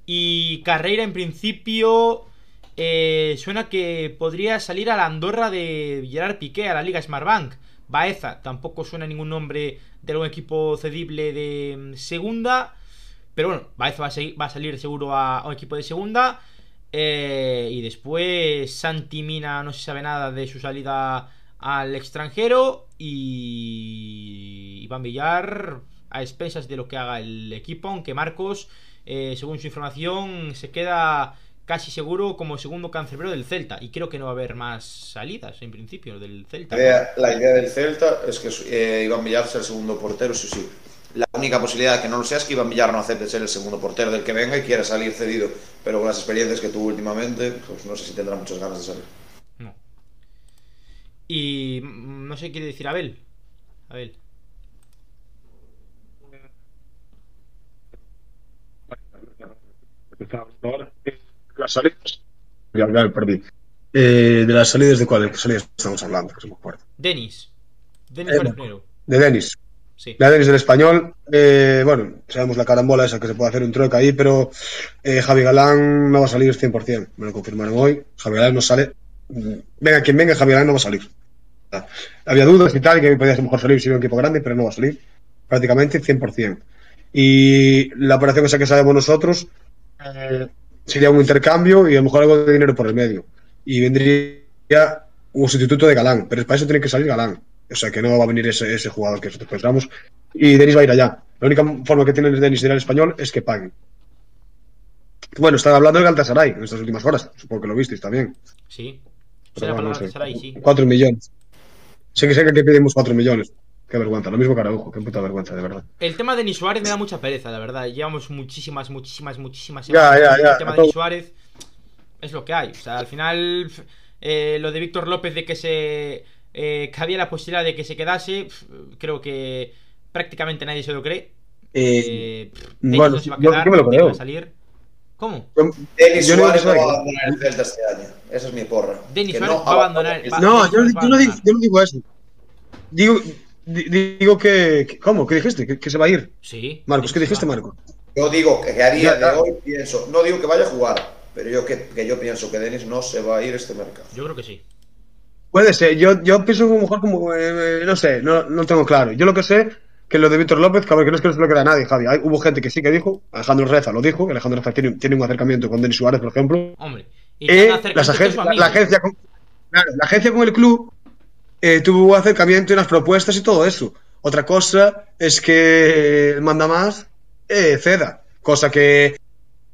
Y Carreira, en principio, eh, suena que podría salir a la Andorra de Gerard Piqué, a la Liga Smartbank. Baeza, tampoco suena ningún nombre de algún equipo cedible de mm, segunda. Pero bueno, Baeza va a, salir seguro a, a un equipo de segunda. Eh, y después Santi Mina no se sabe nada de su salida al extranjero. Y Iván Villar a expensas de lo que haga el equipo. Aunque Marcos, eh, según su información, se queda casi seguro como segundo cancerbero del Celta. Y creo que no va a haber más salidas en principio del Celta. La idea, la idea del Celta es que eh, Iván Villar sea el segundo portero, sí sí. La única posibilidad de que no lo sea es que Iván Villar no acepte ser el segundo portero del que venga y quiera salir cedido. Pero con las experiencias que tuvo últimamente, pues no sé si tendrá muchas ganas de salir. No. Y mm, no sé qué quiere decir Abel. Abel. Las salidas. Ya, ya me perdí. Eh, de las salidas de cuáles salidas estamos hablando, que se me acuerdo. Denis. Denis Eh. De Denis. Sí. La Denis del español, eh, bueno, sabemos la carambola esa que se puede hacer un trueque ahí, pero eh, Javi Galán no va a salir 100%, me lo confirmaron hoy. Javi Galán no sale. Venga, quien venga, Javi Galán no va a salir. Había dudas y tal, que podía ser mejor salir si era un equipo grande, pero no va a salir prácticamente 100%. Y la operación esa que sabemos nosotros eh, sería un intercambio y a lo mejor algo de dinero por el medio. Y vendría un sustituto de Galán, pero para eso tiene que salir Galán. O sea que no va a venir ese, ese jugador que nosotros pensamos. Y Denis va a ir allá. La única forma que tiene Denis de ir al español es que paguen. Bueno, están hablando de Galatasaray en estas últimas horas. Supongo que lo visteis también. Sí. Pero bueno, no sé. Sí. 4 millones. Sé que sé que aquí pedimos 4 millones. Qué vergüenza. Lo mismo que Araujo. Qué puta vergüenza, de verdad. El tema de Denis Suárez me da mucha pereza, la verdad. Llevamos muchísimas, muchísimas, muchísimas Ya, semanas ya, ya, El tema de. Denis Suárez es lo que hay. O sea, al final, eh, lo de Víctor López de que se. eh, que había la posibilidad de que se quedase, creo que prácticamente nadie se lo cree. Eh, Denis bueno, no se va a yo- quedar, yo me lo Denis creo. va a salir. ¿Cómo? Denis Yo Suárez no va a abandonar el Celta este año. Esa es mi porra. Denis Suárez no va a abandonar- No, yo, no digo, abandonar. yo no digo eso. Digo, di- digo que, que- ¿Cómo? ¿Qué dijiste? ¿Que, que se va a ir? Sí. Marcos, ¿qué dijiste. Marcos? Yo digo que a día de hoy pienso, no digo que vaya a jugar, pero yo que, que yo pienso que Denis no se va a ir este mercado. Yo creo que sí. Puede ser. Yo, yo pienso que a lo mejor como... eh, no sé, no, no tengo claro. Yo lo que sé que lo de Víctor López, cabrón, que no es que no se lo queda a nadie, Javi. Hay- hubo gente que sí que dijo, Alejandro Reza lo dijo, que Alejandro Reza tiene, tiene un acercamiento con Denis Suárez, por ejemplo. Hombre. Y Eh, las la, agencia con, claro, la agencia con el club eh, tuvo acercamiento y unas propuestas y todo eso. Otra cosa es que el manda más eh, ceda, cosa que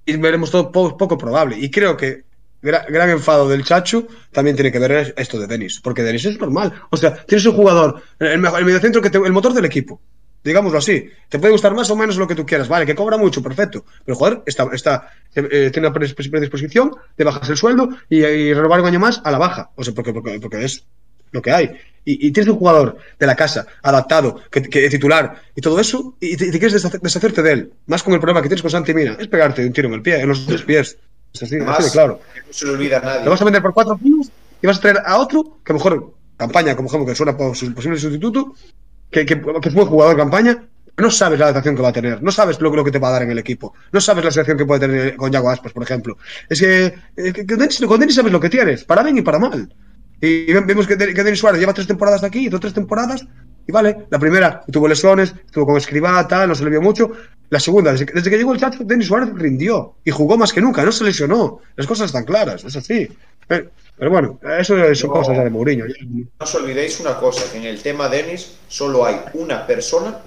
veremos todo po- poco probable. Y creo que gra- gran enfado del Chacho también tiene que ver esto de Denis, porque Denis es normal. O sea, tienes un jugador, el, mejor, el mediocentro que te- el motor del equipo. digámoslo así. Te puede gustar más o menos lo que tú quieras, vale, que cobra mucho, perfecto. Pero jugador está, está, eh, tiene una predisposición de bajarse el sueldo y, y, renovar un año más a la baja. O sea, porque, porque, porque es lo que hay. Y, y, tienes un jugador de la casa, adaptado, que, que titular y todo eso, y te, te quieres deshacerte de él. Más con el problema que tienes con Santi Mina, es pegarte un tiro en el pie, en los dos pies. Es así, Además, así de claro. No se le olvida a nadie. Lo vas a vender por cuatro kilos y vas a traer a otro que a lo mejor campaña, como ejemplo, que suena por su posible sustituto, que, que, que es buen jugador de campaña, no sabes la adaptación que va a tener, no sabes lo, lo, que te va a dar en el equipo, no sabes la situación que puede tener con Yago Aspas, por ejemplo. Es que, que con, Denis, con Denis sabes lo que tienes, para bien y para mal. Y vemos que, que Denis Suárez lleva tres temporadas de aquí, hizo tres temporadas, y vale, la primera tuvo lesiones, estuvo con Escribá, tal, no se le vio mucho. La segunda, desde que, desde que llegó el Chacho, Denis Suárez rindió y jugó más que nunca, no se lesionó. Las cosas están claras, es así. Pero, pero bueno, eso son no, cosas ya de Mourinho. No os olvidéis una cosa, que en el tema Denis solo hay una persona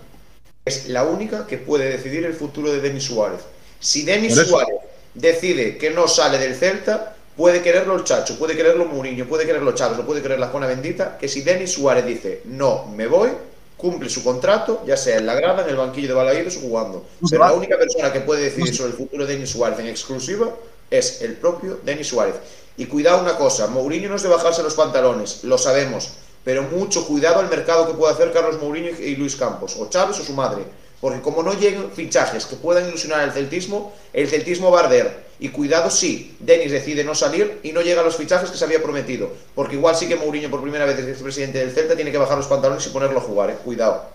es la única que puede decidir el futuro de Denis Suárez. Si Denis Suárez decide que no sale del Celta, puede quererlo el Chacho, puede quererlo Mourinho, puede quererlo Chávez, lo puede querer la Zona Bendita, que si Denis Suárez dice no, me voy, cumple su contrato, ya sea en la grada, en el banquillo de Balaídos o jugando. Pero la única persona que puede decidir sobre el futuro de Denis Suárez en exclusiva es el propio Denis Suárez. Y cuidado una cosa, Mourinho no es de bajarse los pantalones, lo sabemos, pero mucho cuidado al mercado que puede hacer Carlos Mourinho y Luis Campos, o Chávez o su madre, porque como no lleguen fichajes que puedan ilusionar al celtismo, el celtismo va a arder. Y cuidado si Denis decide no salir y no llega a los fichajes que se había prometido, porque igual sí que Mourinho por primera vez desde presidente del Celta tiene que bajar los pantalones y ponerlo a jugar, eh. cuidado.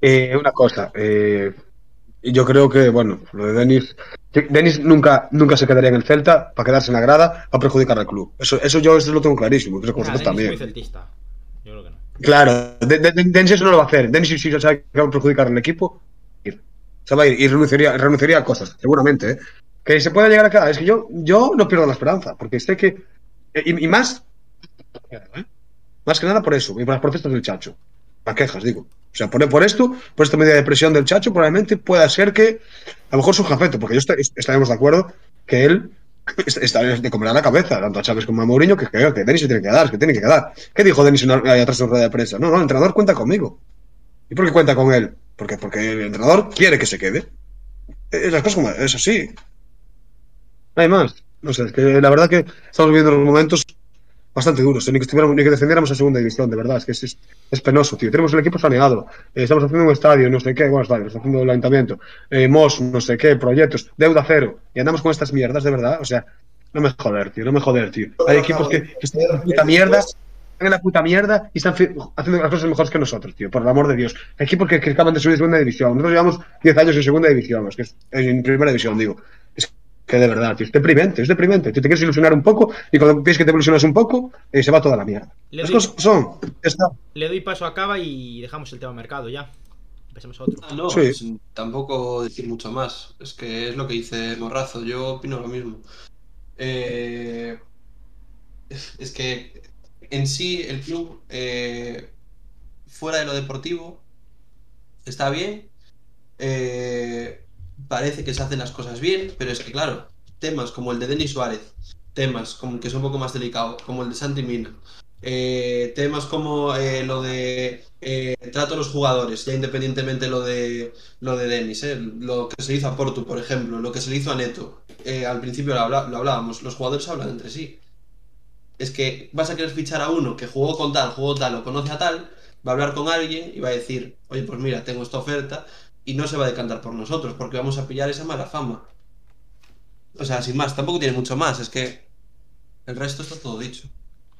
Eh, una cosa, eh, yo creo que, bueno, lo de Denis, Denis nunca, nunca se quedaría en el Celta para quedarse en la grada para perjudicar al club. Eso, eso yo eso lo tengo clarísimo. Creo que vosotros también. Celtista. Yo creo que no. Claro, de, de, de, Denis eso no lo va a hacer. Denis, si sabe que va a perjudicar al equipo, se va a ir y renunciaría, renunciaría a cosas, seguramente. ¿eh? Que se pueda llegar a quedar. Es que yo, yo no pierdo la esperanza, porque sé que. Y, y más. ¿eh? Más que nada por eso, y por las protestas del Chacho. Las quejas, digo. O sea, por, por, esto, por esta medida de presión del Chacho, probablemente pueda ser que a lo mejor surja afecto, porque yo está, estaremos de acuerdo que él está de comer a la cabeza, tanto a Chávez como a Mourinho, que creo que Denis se tiene que quedar, que tiene que quedar. ¿Qué dijo Denis atrás de rueda de prensa? No, no, el entrenador cuenta conmigo. ¿Y por qué cuenta con él? Porque, porque el entrenador quiere que se quede. Es las cosas como es así. No hay más. No sé, es que la verdad que estamos viviendo unos momentos bastante duros. Ni que, estuviéramos, ni que defendiéramos a segunda división, de verdad. Es que es, es, es penoso, tío. Tenemos el equipo saneado. Eh, estamos haciendo un estadio, no sé qué, bueno, estadio, estamos haciendo el ayuntamiento. Eh, MOS, no sé qué, proyectos, deuda cero. Y andamos con estas mierdas, de verdad. O sea, no me joder, tío, no me joder, tío. Hay equipos que, que están en la puta mierda, están en la puta mierda y están haciendo las cosas mejores que nosotros, tío, por el amor de Dios. Hay equipos que, que acaban de subir de segunda división. Nosotros llevamos 10 años en segunda división, es que en primera división, digo. Es que de verdad, tío, es deprimente, es deprimente. Tú te quieres ilusionar un poco y cuando piensas que te ilusionas un poco, eh, se va toda la mierda. Le Las doy- cosas son. está. Le doy paso a Cava y dejamos el tema mercado ya. Empecemos a otro. Ah, no, Sí. pues, tampoco decir mucho más. Es que es lo que dice Morrazo. Yo opino lo mismo. Eh, es que en sí el club, eh, fuera de lo deportivo, está bien. Eh, parece que se hacen las cosas bien, pero es que, claro, temas como el de Denis Suárez, temas como que es un poco más delicado, como el de Santi Mina, eh, temas como eh, lo de eh, trato a los jugadores, ya independientemente lo de lo de Denis, eh, lo que se hizo a Portu, por ejemplo, lo que se le hizo a Neto, al principio lo, lo hablábamos, los jugadores hablan entre sí. Es que vas a querer fichar a uno que jugó con tal, jugó tal o conoce a tal, va a hablar con alguien y va a decir, oye, pues mira, tengo esta oferta y no se va a decantar por nosotros porque vamos a pillar esa mala fama. O sea, sin más, tampoco tiene mucho más, es que el resto está todo dicho.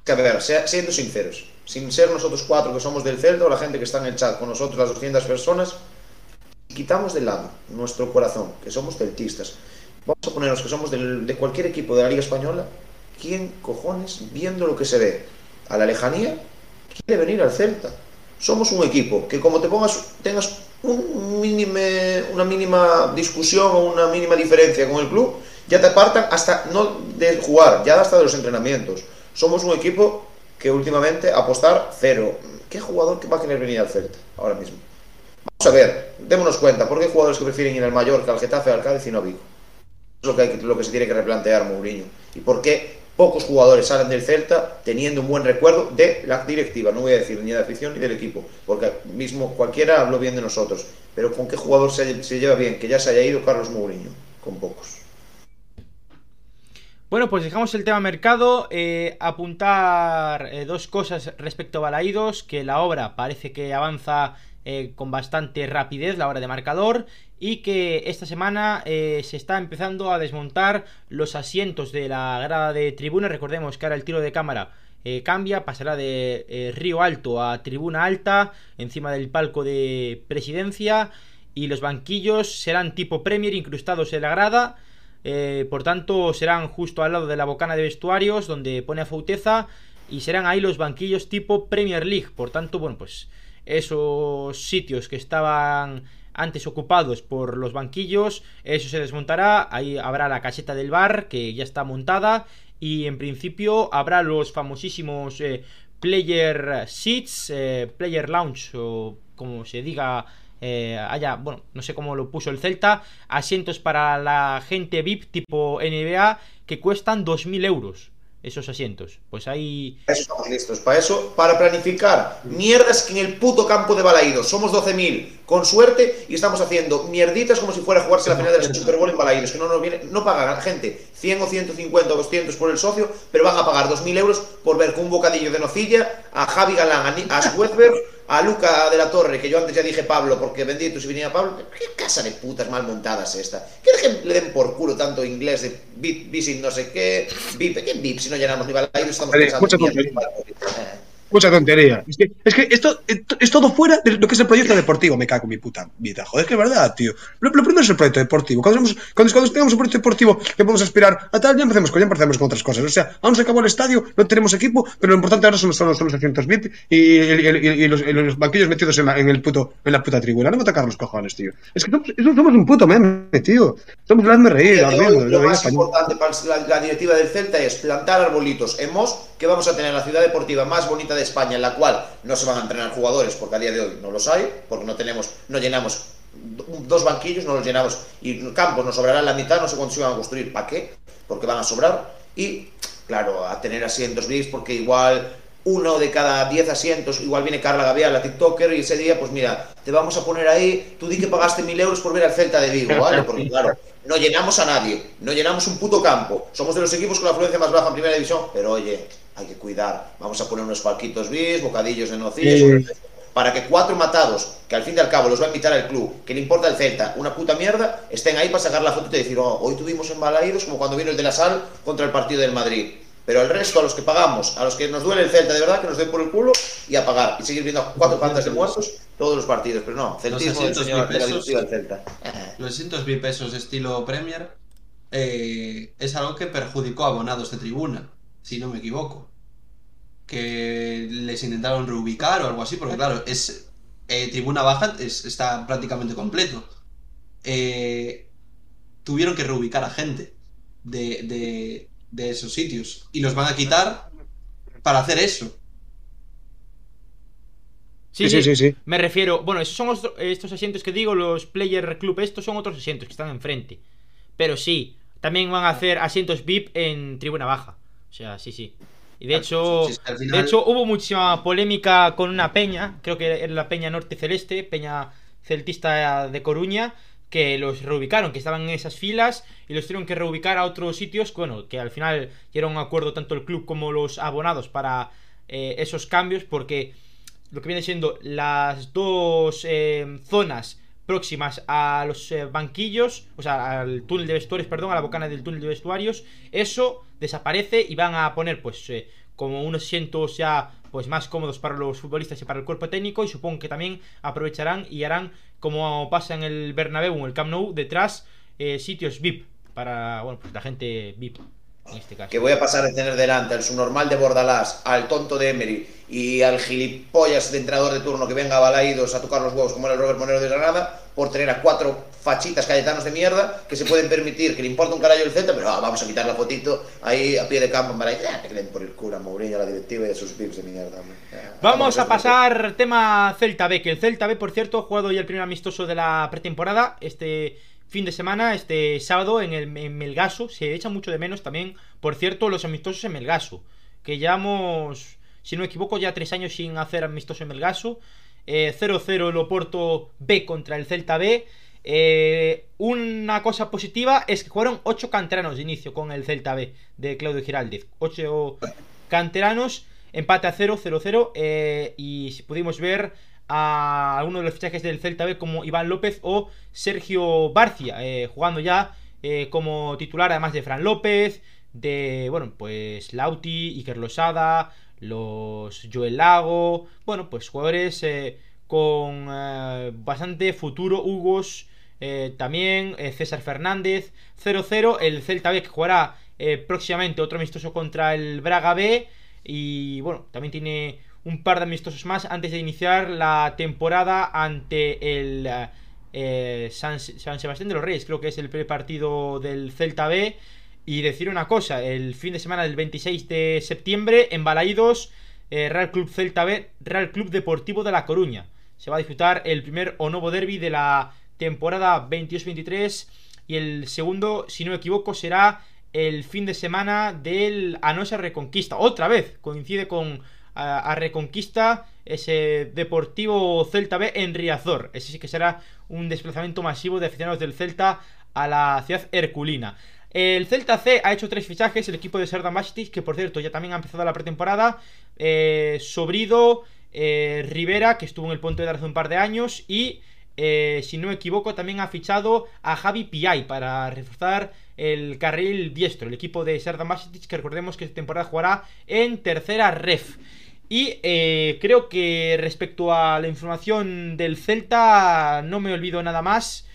A ver, siendo sinceros, sin ser nosotros cuatro que somos del Celta o la gente que está en el chat con nosotros, las 200 personas, quitamos de lado nuestro corazón, que somos celtistas. Vamos a ponernos que somos de cualquier equipo de la Liga Española. ¿Quién cojones, viendo lo que se ve a la lejanía, quiere venir al Celta? Somos un equipo que como te pongas, tengas un mínime, una mínima discusión o una mínima diferencia con el club, ya te apartan hasta no de jugar, ya hasta de los entrenamientos. Somos un equipo que últimamente apostar cero. ¿Qué jugador que va a querer venir al Celta ahora mismo? Vamos a ver, démonos cuenta, ¿por qué hay jugadores que prefieren ir al Mallorca, al Getafe, al Cádiz y no a Vigo? Es lo que, hay lo que se tiene que replantear Mourinho. ¿Y por qué pocos jugadores salen del Celta teniendo un buen recuerdo de la directiva, no voy a decir ni de afición ni del equipo, porque mismo cualquiera habló bien de nosotros, pero con qué jugador se, se lleva bien, que ya se haya ido Carlos Mourinho, con pocos. Bueno, pues dejamos el tema mercado. Eh, apuntar eh, dos cosas respecto a Balaídos, que la obra parece que avanza eh, con bastante rapidez, la obra de marcador, y que esta semana eh, se está empezando a desmontar los asientos de la grada de tribuna. Recordemos que ahora el tiro de cámara eh, cambia, pasará de eh, Río Alto a Tribuna Alta, encima del palco de presidencia, y los banquillos serán tipo Premier incrustados en la grada. Por tanto, serán justo al lado de la bocana de vestuarios, donde pone a Fauteza, y serán ahí los banquillos tipo Premier League. Por tanto, bueno, pues esos sitios que estaban antes ocupados por los banquillos, eso se desmontará, ahí habrá la caseta del bar que ya está montada y en principio habrá los famosísimos eh, player seats, eh, player lounge o como se diga eh, allá, bueno, no sé cómo lo puso el Celta, asientos para la gente VIP tipo NBA que cuestan 2.000 euros esos asientos. Pues ahí. Estamos listos. Para eso, para planificar mierdas en el puto campo de Balaídos. Somos 12.000 con suerte y estamos haciendo mierditas como si fuera a jugarse la final del Super Bowl en Balaídos. Que no nos viene, no pagan gente 100 o 150 o 200 por el socio, pero van a pagar 2.000 euros por ver con un bocadillo de nocilla a Javi Galán, a, Ni- a Luca de la Torre, que yo antes ya dije Pablo, porque bendito si venía Pablo. ¿Qué casa de putas mal montadas es esta? ¿Quieres que le den por culo tanto inglés de VIP, no sé qué? VIP, ¿qué VIP? Si no llenamos ni Balaídos, estamos pensando mucha tontería. Es que, es que esto esto es todo fuera de lo que es el proyecto deportivo. Me cago en mi puta vida. Joder, es que es verdad, tío. Lo, lo primero es el proyecto deportivo. Cuando, somos- cuando, cuando tengamos un proyecto deportivo que podemos aspirar a tal, ya empecemos con, ya empecemos con otras cosas. O sea, aún se acabó el estadio, no tenemos equipo, pero lo importante ahora son, son, son los asientos VIP y, y- y- y los, los banquillos metidos en la, en el puto, en la puta tribuna. No me tocar los cojones, tío. Es que somos, somos un puto meme, tío. Somos el hazme reír, mismo, lo lo más español. importante para la, la directiva del Celta es plantar arbolitos en Mos, que vamos a tener la ciudad deportiva más bonita de España, en la cual no se van a entrenar jugadores, porque a día de hoy no los hay, porque no tenemos, no llenamos do- dos banquillos, no los llenamos, y campos nos sobrará la mitad, no sé cuántos se van a construir, ¿para qué? Porque van a sobrar, y claro, a tener asientos VIPs, porque igual uno de cada 10 asientos, igual viene Carla Gavial, la TikToker, y ese día, pues mira, te vamos a poner ahí, tú di que pagaste mil euros por ver al Celta de Vigo, ¿vale? [laughs] Porque claro, no llenamos a nadie, no llenamos un puto campo, somos de los equipos con la afluencia más baja en primera división, pero oye, hay que cuidar, vamos a poner unos palquitos bis, bocadillos de nocilla, Sí. para que cuatro matados, que al fin y al cabo los va a invitar al club, que le importa el Celta, una puta mierda, estén ahí para sacar la foto y decir, oh, hoy tuvimos en Balaídos como cuando vino el de la Sal contra el partido del Madrid. Pero el resto, a los que pagamos, a los que nos duele el Celta de verdad, que nos den por el culo y a pagar. Y seguir viendo a cuatro pantas de muertos todos los partidos. Pero no, celtismo del señor de la del Celta. Eh. [laughs] Los 200 mil pesos estilo Premier eh, es algo que perjudicó a abonados de tribuna, si no me equivoco. Que les intentaron reubicar o algo así, porque claro, es eh, tribuna baja es- está prácticamente completo. Eh, tuvieron que reubicar a gente de, de- de esos sitios y los van a quitar para hacer eso. Sí, Sí, sí, sí, sí. Me refiero, bueno, esos son os- estos asientos que digo, los Player Club, estos son otros asientos que están enfrente. Pero sí, también van a hacer asientos VIP en tribuna baja. O sea, sí, sí. Y de hecho, de hecho hubo muchísima polémica con una peña, creo que era la peña Norte Celeste, peña celtista de Coruña, que los reubicaron, que estaban en esas filas y los tuvieron que reubicar a otros sitios, bueno, que al final era un acuerdo tanto el club como los abonados para eh, esos cambios, porque lo que viene siendo las dos eh, zonas próximas a los eh, banquillos, o sea, al túnel de vestuarios, perdón, a la bocana del túnel de vestuarios, eso desaparece y van a poner pues eh, como unos asientos ya pues más cómodos para los futbolistas y para el cuerpo técnico y supongo que también aprovecharán y harán como pasa en el Bernabéu, en el Camp Nou, detrás eh, sitios VIP para bueno, pues la gente VIP en este caso. Que voy a pasar de tener delante al subnormal de Bordalás, al tonto de Emery y al gilipollas de entrenador de turno que venga a Balaídos a tocar los huevos como era el Robert Monero de Granada por tener a cuatro fachitas cayetanos de mierda que se pueden permitir que le importa un carajo el Celta, pero ah, vamos a quitar la fotito ahí a pie de campo Balaídos. Ah, que por el culo a Mourinho, a la directiva y a sus pips de mierda. Ah, Vamos a pasar tema Celta B, que el Celta B, por cierto, ha jugado ya el primer amistoso de la pretemporada este fin de semana, este sábado, en el en Melgaso. Se echa mucho de menos también, por cierto, los amistosos en Melgaso. Que llevamos, si no me equivoco, ya tres años sin hacer amistosos en Melgaso. 0-0 eh, el Oporto B contra el Celta B. Eh, una cosa positiva es que jugaron 8 canteranos de inicio con el Celta B de Claudio Giraldez. 8 canteranos, empate a 0, 0-0. Eh, y pudimos ver a algunos de los fichajes del Celta B como Iván López o Sergio Barcia, jugando ya como titular además de Fran López, de, bueno, pues Lauti, Iker Losada, los Joel Lago, bueno, pues jugadores eh, con eh, bastante futuro, Hugos eh, también, César Fernández, 0-0, el Celta B que jugará próximamente otro amistoso contra el Braga B. Y bueno, también tiene un par de amistosos más antes de iniciar la temporada ante el San, Sebastián de los Reyes, creo que es el primer partido del Celta B. Y decir una cosa, el fin de semana del 26 de septiembre en Balaídos, eh, Real Club Celta B, Real Club Deportivo de La Coruña. Se va a disputar el primer o nuevo derby de la temporada 22-23 y el segundo, si no me equivoco, será el fin de semana del Anosa Reconquista. Otra vez coincide con a, Reconquista ese Deportivo Celta B en Riazor. Ese sí que será un desplazamiento masivo de aficionados del Celta a la ciudad herculina. El Celta C ha hecho tres fichajes, el equipo de Serdan Bastic, que por cierto ya también ha empezado la pretemporada. Eh, Sobrido, eh, Rivera, que estuvo en el Ponte de hace un par de años. Y, eh, si no me equivoco, también ha fichado a Javi Piay para reforzar el carril diestro. El equipo de Serdan Bastic, que recordemos que esta temporada jugará en tercera ref. Y creo que respecto a la información del Celta, no me olvido nada más.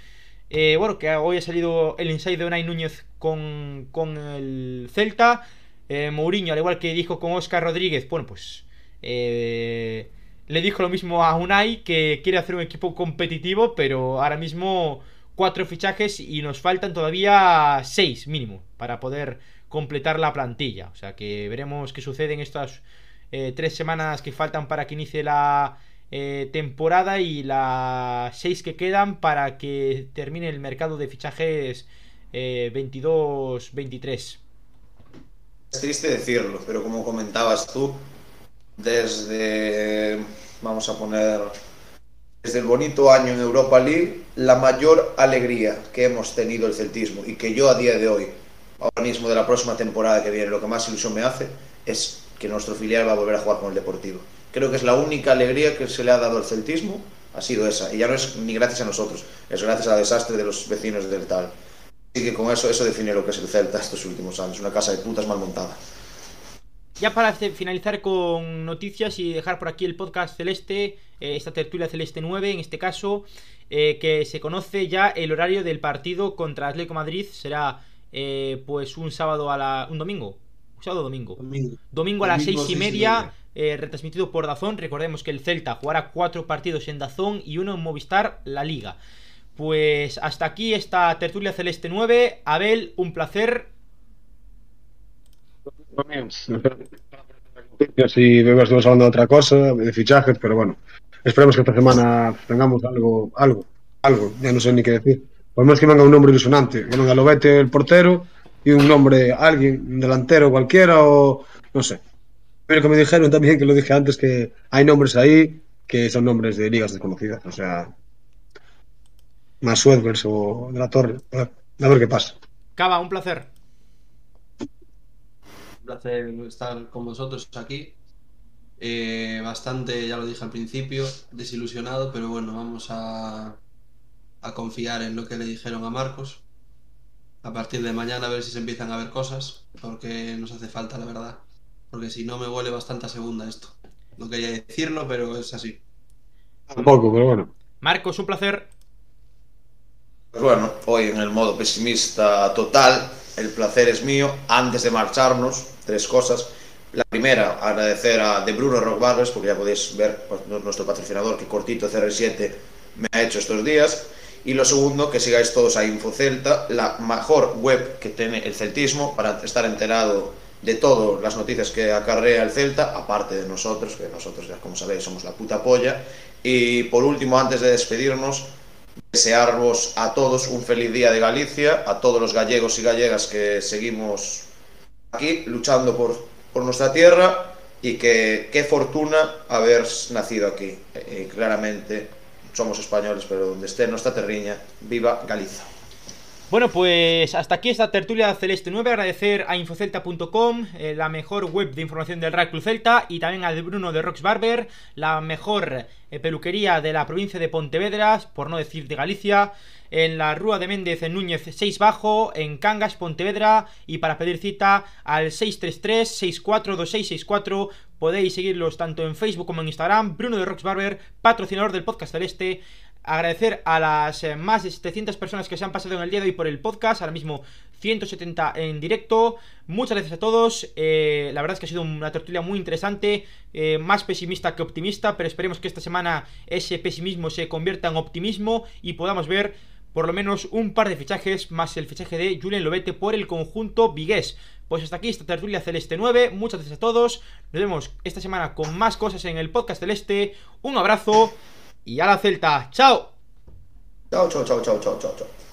Bueno, que hoy ha salido el inside de Unai Núñez con, el Celta. Eh, Mourinho, al igual que dijo con Oscar Rodríguez, bueno, pues eh, le dijo lo mismo a Unai, que quiere hacer un equipo competitivo, pero ahora mismo cuatro fichajes y nos faltan todavía seis mínimo para poder completar la plantilla. O sea que veremos qué sucede en estas eh, tres semanas que faltan para que inicie la temporada y las seis que quedan para que termine el mercado de fichajes 22-23. Eh, es triste decirlo, pero como comentabas tú, desde, vamos a poner, desde el bonito año en Europa League, la mayor alegría que hemos tenido el celtismo y que yo a día de hoy, ahora mismo de la próxima temporada que viene, lo que más ilusión me hace es que nuestro filial va a volver a jugar con el Deportivo. Creo que es la única alegría que se le ha dado al celtismo, ha sido esa. Y ya no es ni gracias a nosotros, es gracias al desastre de los vecinos del tal que con eso, eso define lo que es el Celta estos últimos años, una casa de putas mal montada. Ya para finalizar con noticias y dejar por aquí el podcast celeste, eh, esta tertulia celeste 9 en este caso, eh, que se conoce ya el horario del partido contra Atlético Madrid, será eh, pues un sábado a la... un domingo, un sábado domingo. Domingo, domingo a las seis y media, retransmitido por Dazón, recordemos que el Celta jugará cuatro partidos en Dazón y uno en Movistar, la Liga. Pues hasta aquí esta tertulia celeste 9. Abel, un placer. Si vemos estamos hablando de otra cosa, de fichajes, pero bueno, esperemos que esta semana tengamos algo, algo, algo, ya no sé ni qué decir. Por menos que venga un nombre ilusionante, que venga el portero y un nombre, alguien, un delantero cualquiera o no sé. Pero que me dijeron también, que lo dije antes, que hay nombres ahí que son nombres de ligas desconocidas, o sea, más Suedvers o de la Torre. A ver qué pasa. Cava, un placer. Un placer estar con vosotros aquí. Eh, bastante, ya lo dije al principio, desilusionado, pero bueno, vamos a, a confiar en lo que le dijeron a Marcos. A partir de mañana a ver si se empiezan a ver cosas, porque nos hace falta, la verdad. Porque si no me huele bastante a segunda esto. No quería decirlo, pero es así. Tampoco, pero bueno. Marcos, un placer. Pues bueno, hoy en el modo pesimista total, el placer es mío. Antes de marcharnos, tres cosas. La primera, agradecer a De Bruno Rock Barbers, porque ya podéis ver pues, nuestro patrocinador que cortito CR7 me ha hecho estos días. Y lo segundo, que sigáis todos a InfoCelta, la mejor web que tiene el celtismo para estar enterado de todas las noticias que acarrea el Celta, aparte de nosotros, que nosotros ya como sabéis somos la puta polla. Y por último, antes de despedirnos, desearvos a todos un feliz día de Galicia, a todos los gallegos y gallegas que seguimos aquí luchando por, por nuestra tierra y que qué fortuna haber nacido aquí. Y claramente somos españoles, pero donde esté nuestra terriña, viva Galicia. Bueno, pues hasta aquí esta tertulia celeste 9. Agradecer a infocelta.com, eh, la mejor web de información del Real Club Celta, y también a Bruno de Rox Barber, la mejor eh, peluquería de la provincia de Pontevedra, por no decir de Galicia, en la Rúa de Méndez en Núñez 6 Bajo, en Cangas, Pontevedra, y para pedir cita al 633-642664. Podéis seguirlos tanto en Facebook como en Instagram. Bruno de Rox Barber, patrocinador del podcast celeste. Agradecer a las eh, más de 700 personas que se han pasado en el día de hoy por el podcast, ahora mismo 170 en directo. Muchas gracias a todos. Eh, la verdad es que ha sido una tertulia muy interesante, eh, más pesimista que optimista, pero esperemos que esta semana ese pesimismo se convierta en optimismo y podamos ver por lo menos un par de fichajes, más el fichaje de Julien Lobete por el conjunto Vigués. Pues hasta aquí esta tertulia celeste 9. Muchas gracias a todos. Nos vemos esta semana con más cosas en el podcast celeste. Un abrazo y a la Celta. ¡Chao! Chao, chao, chao, chao, chao, chao.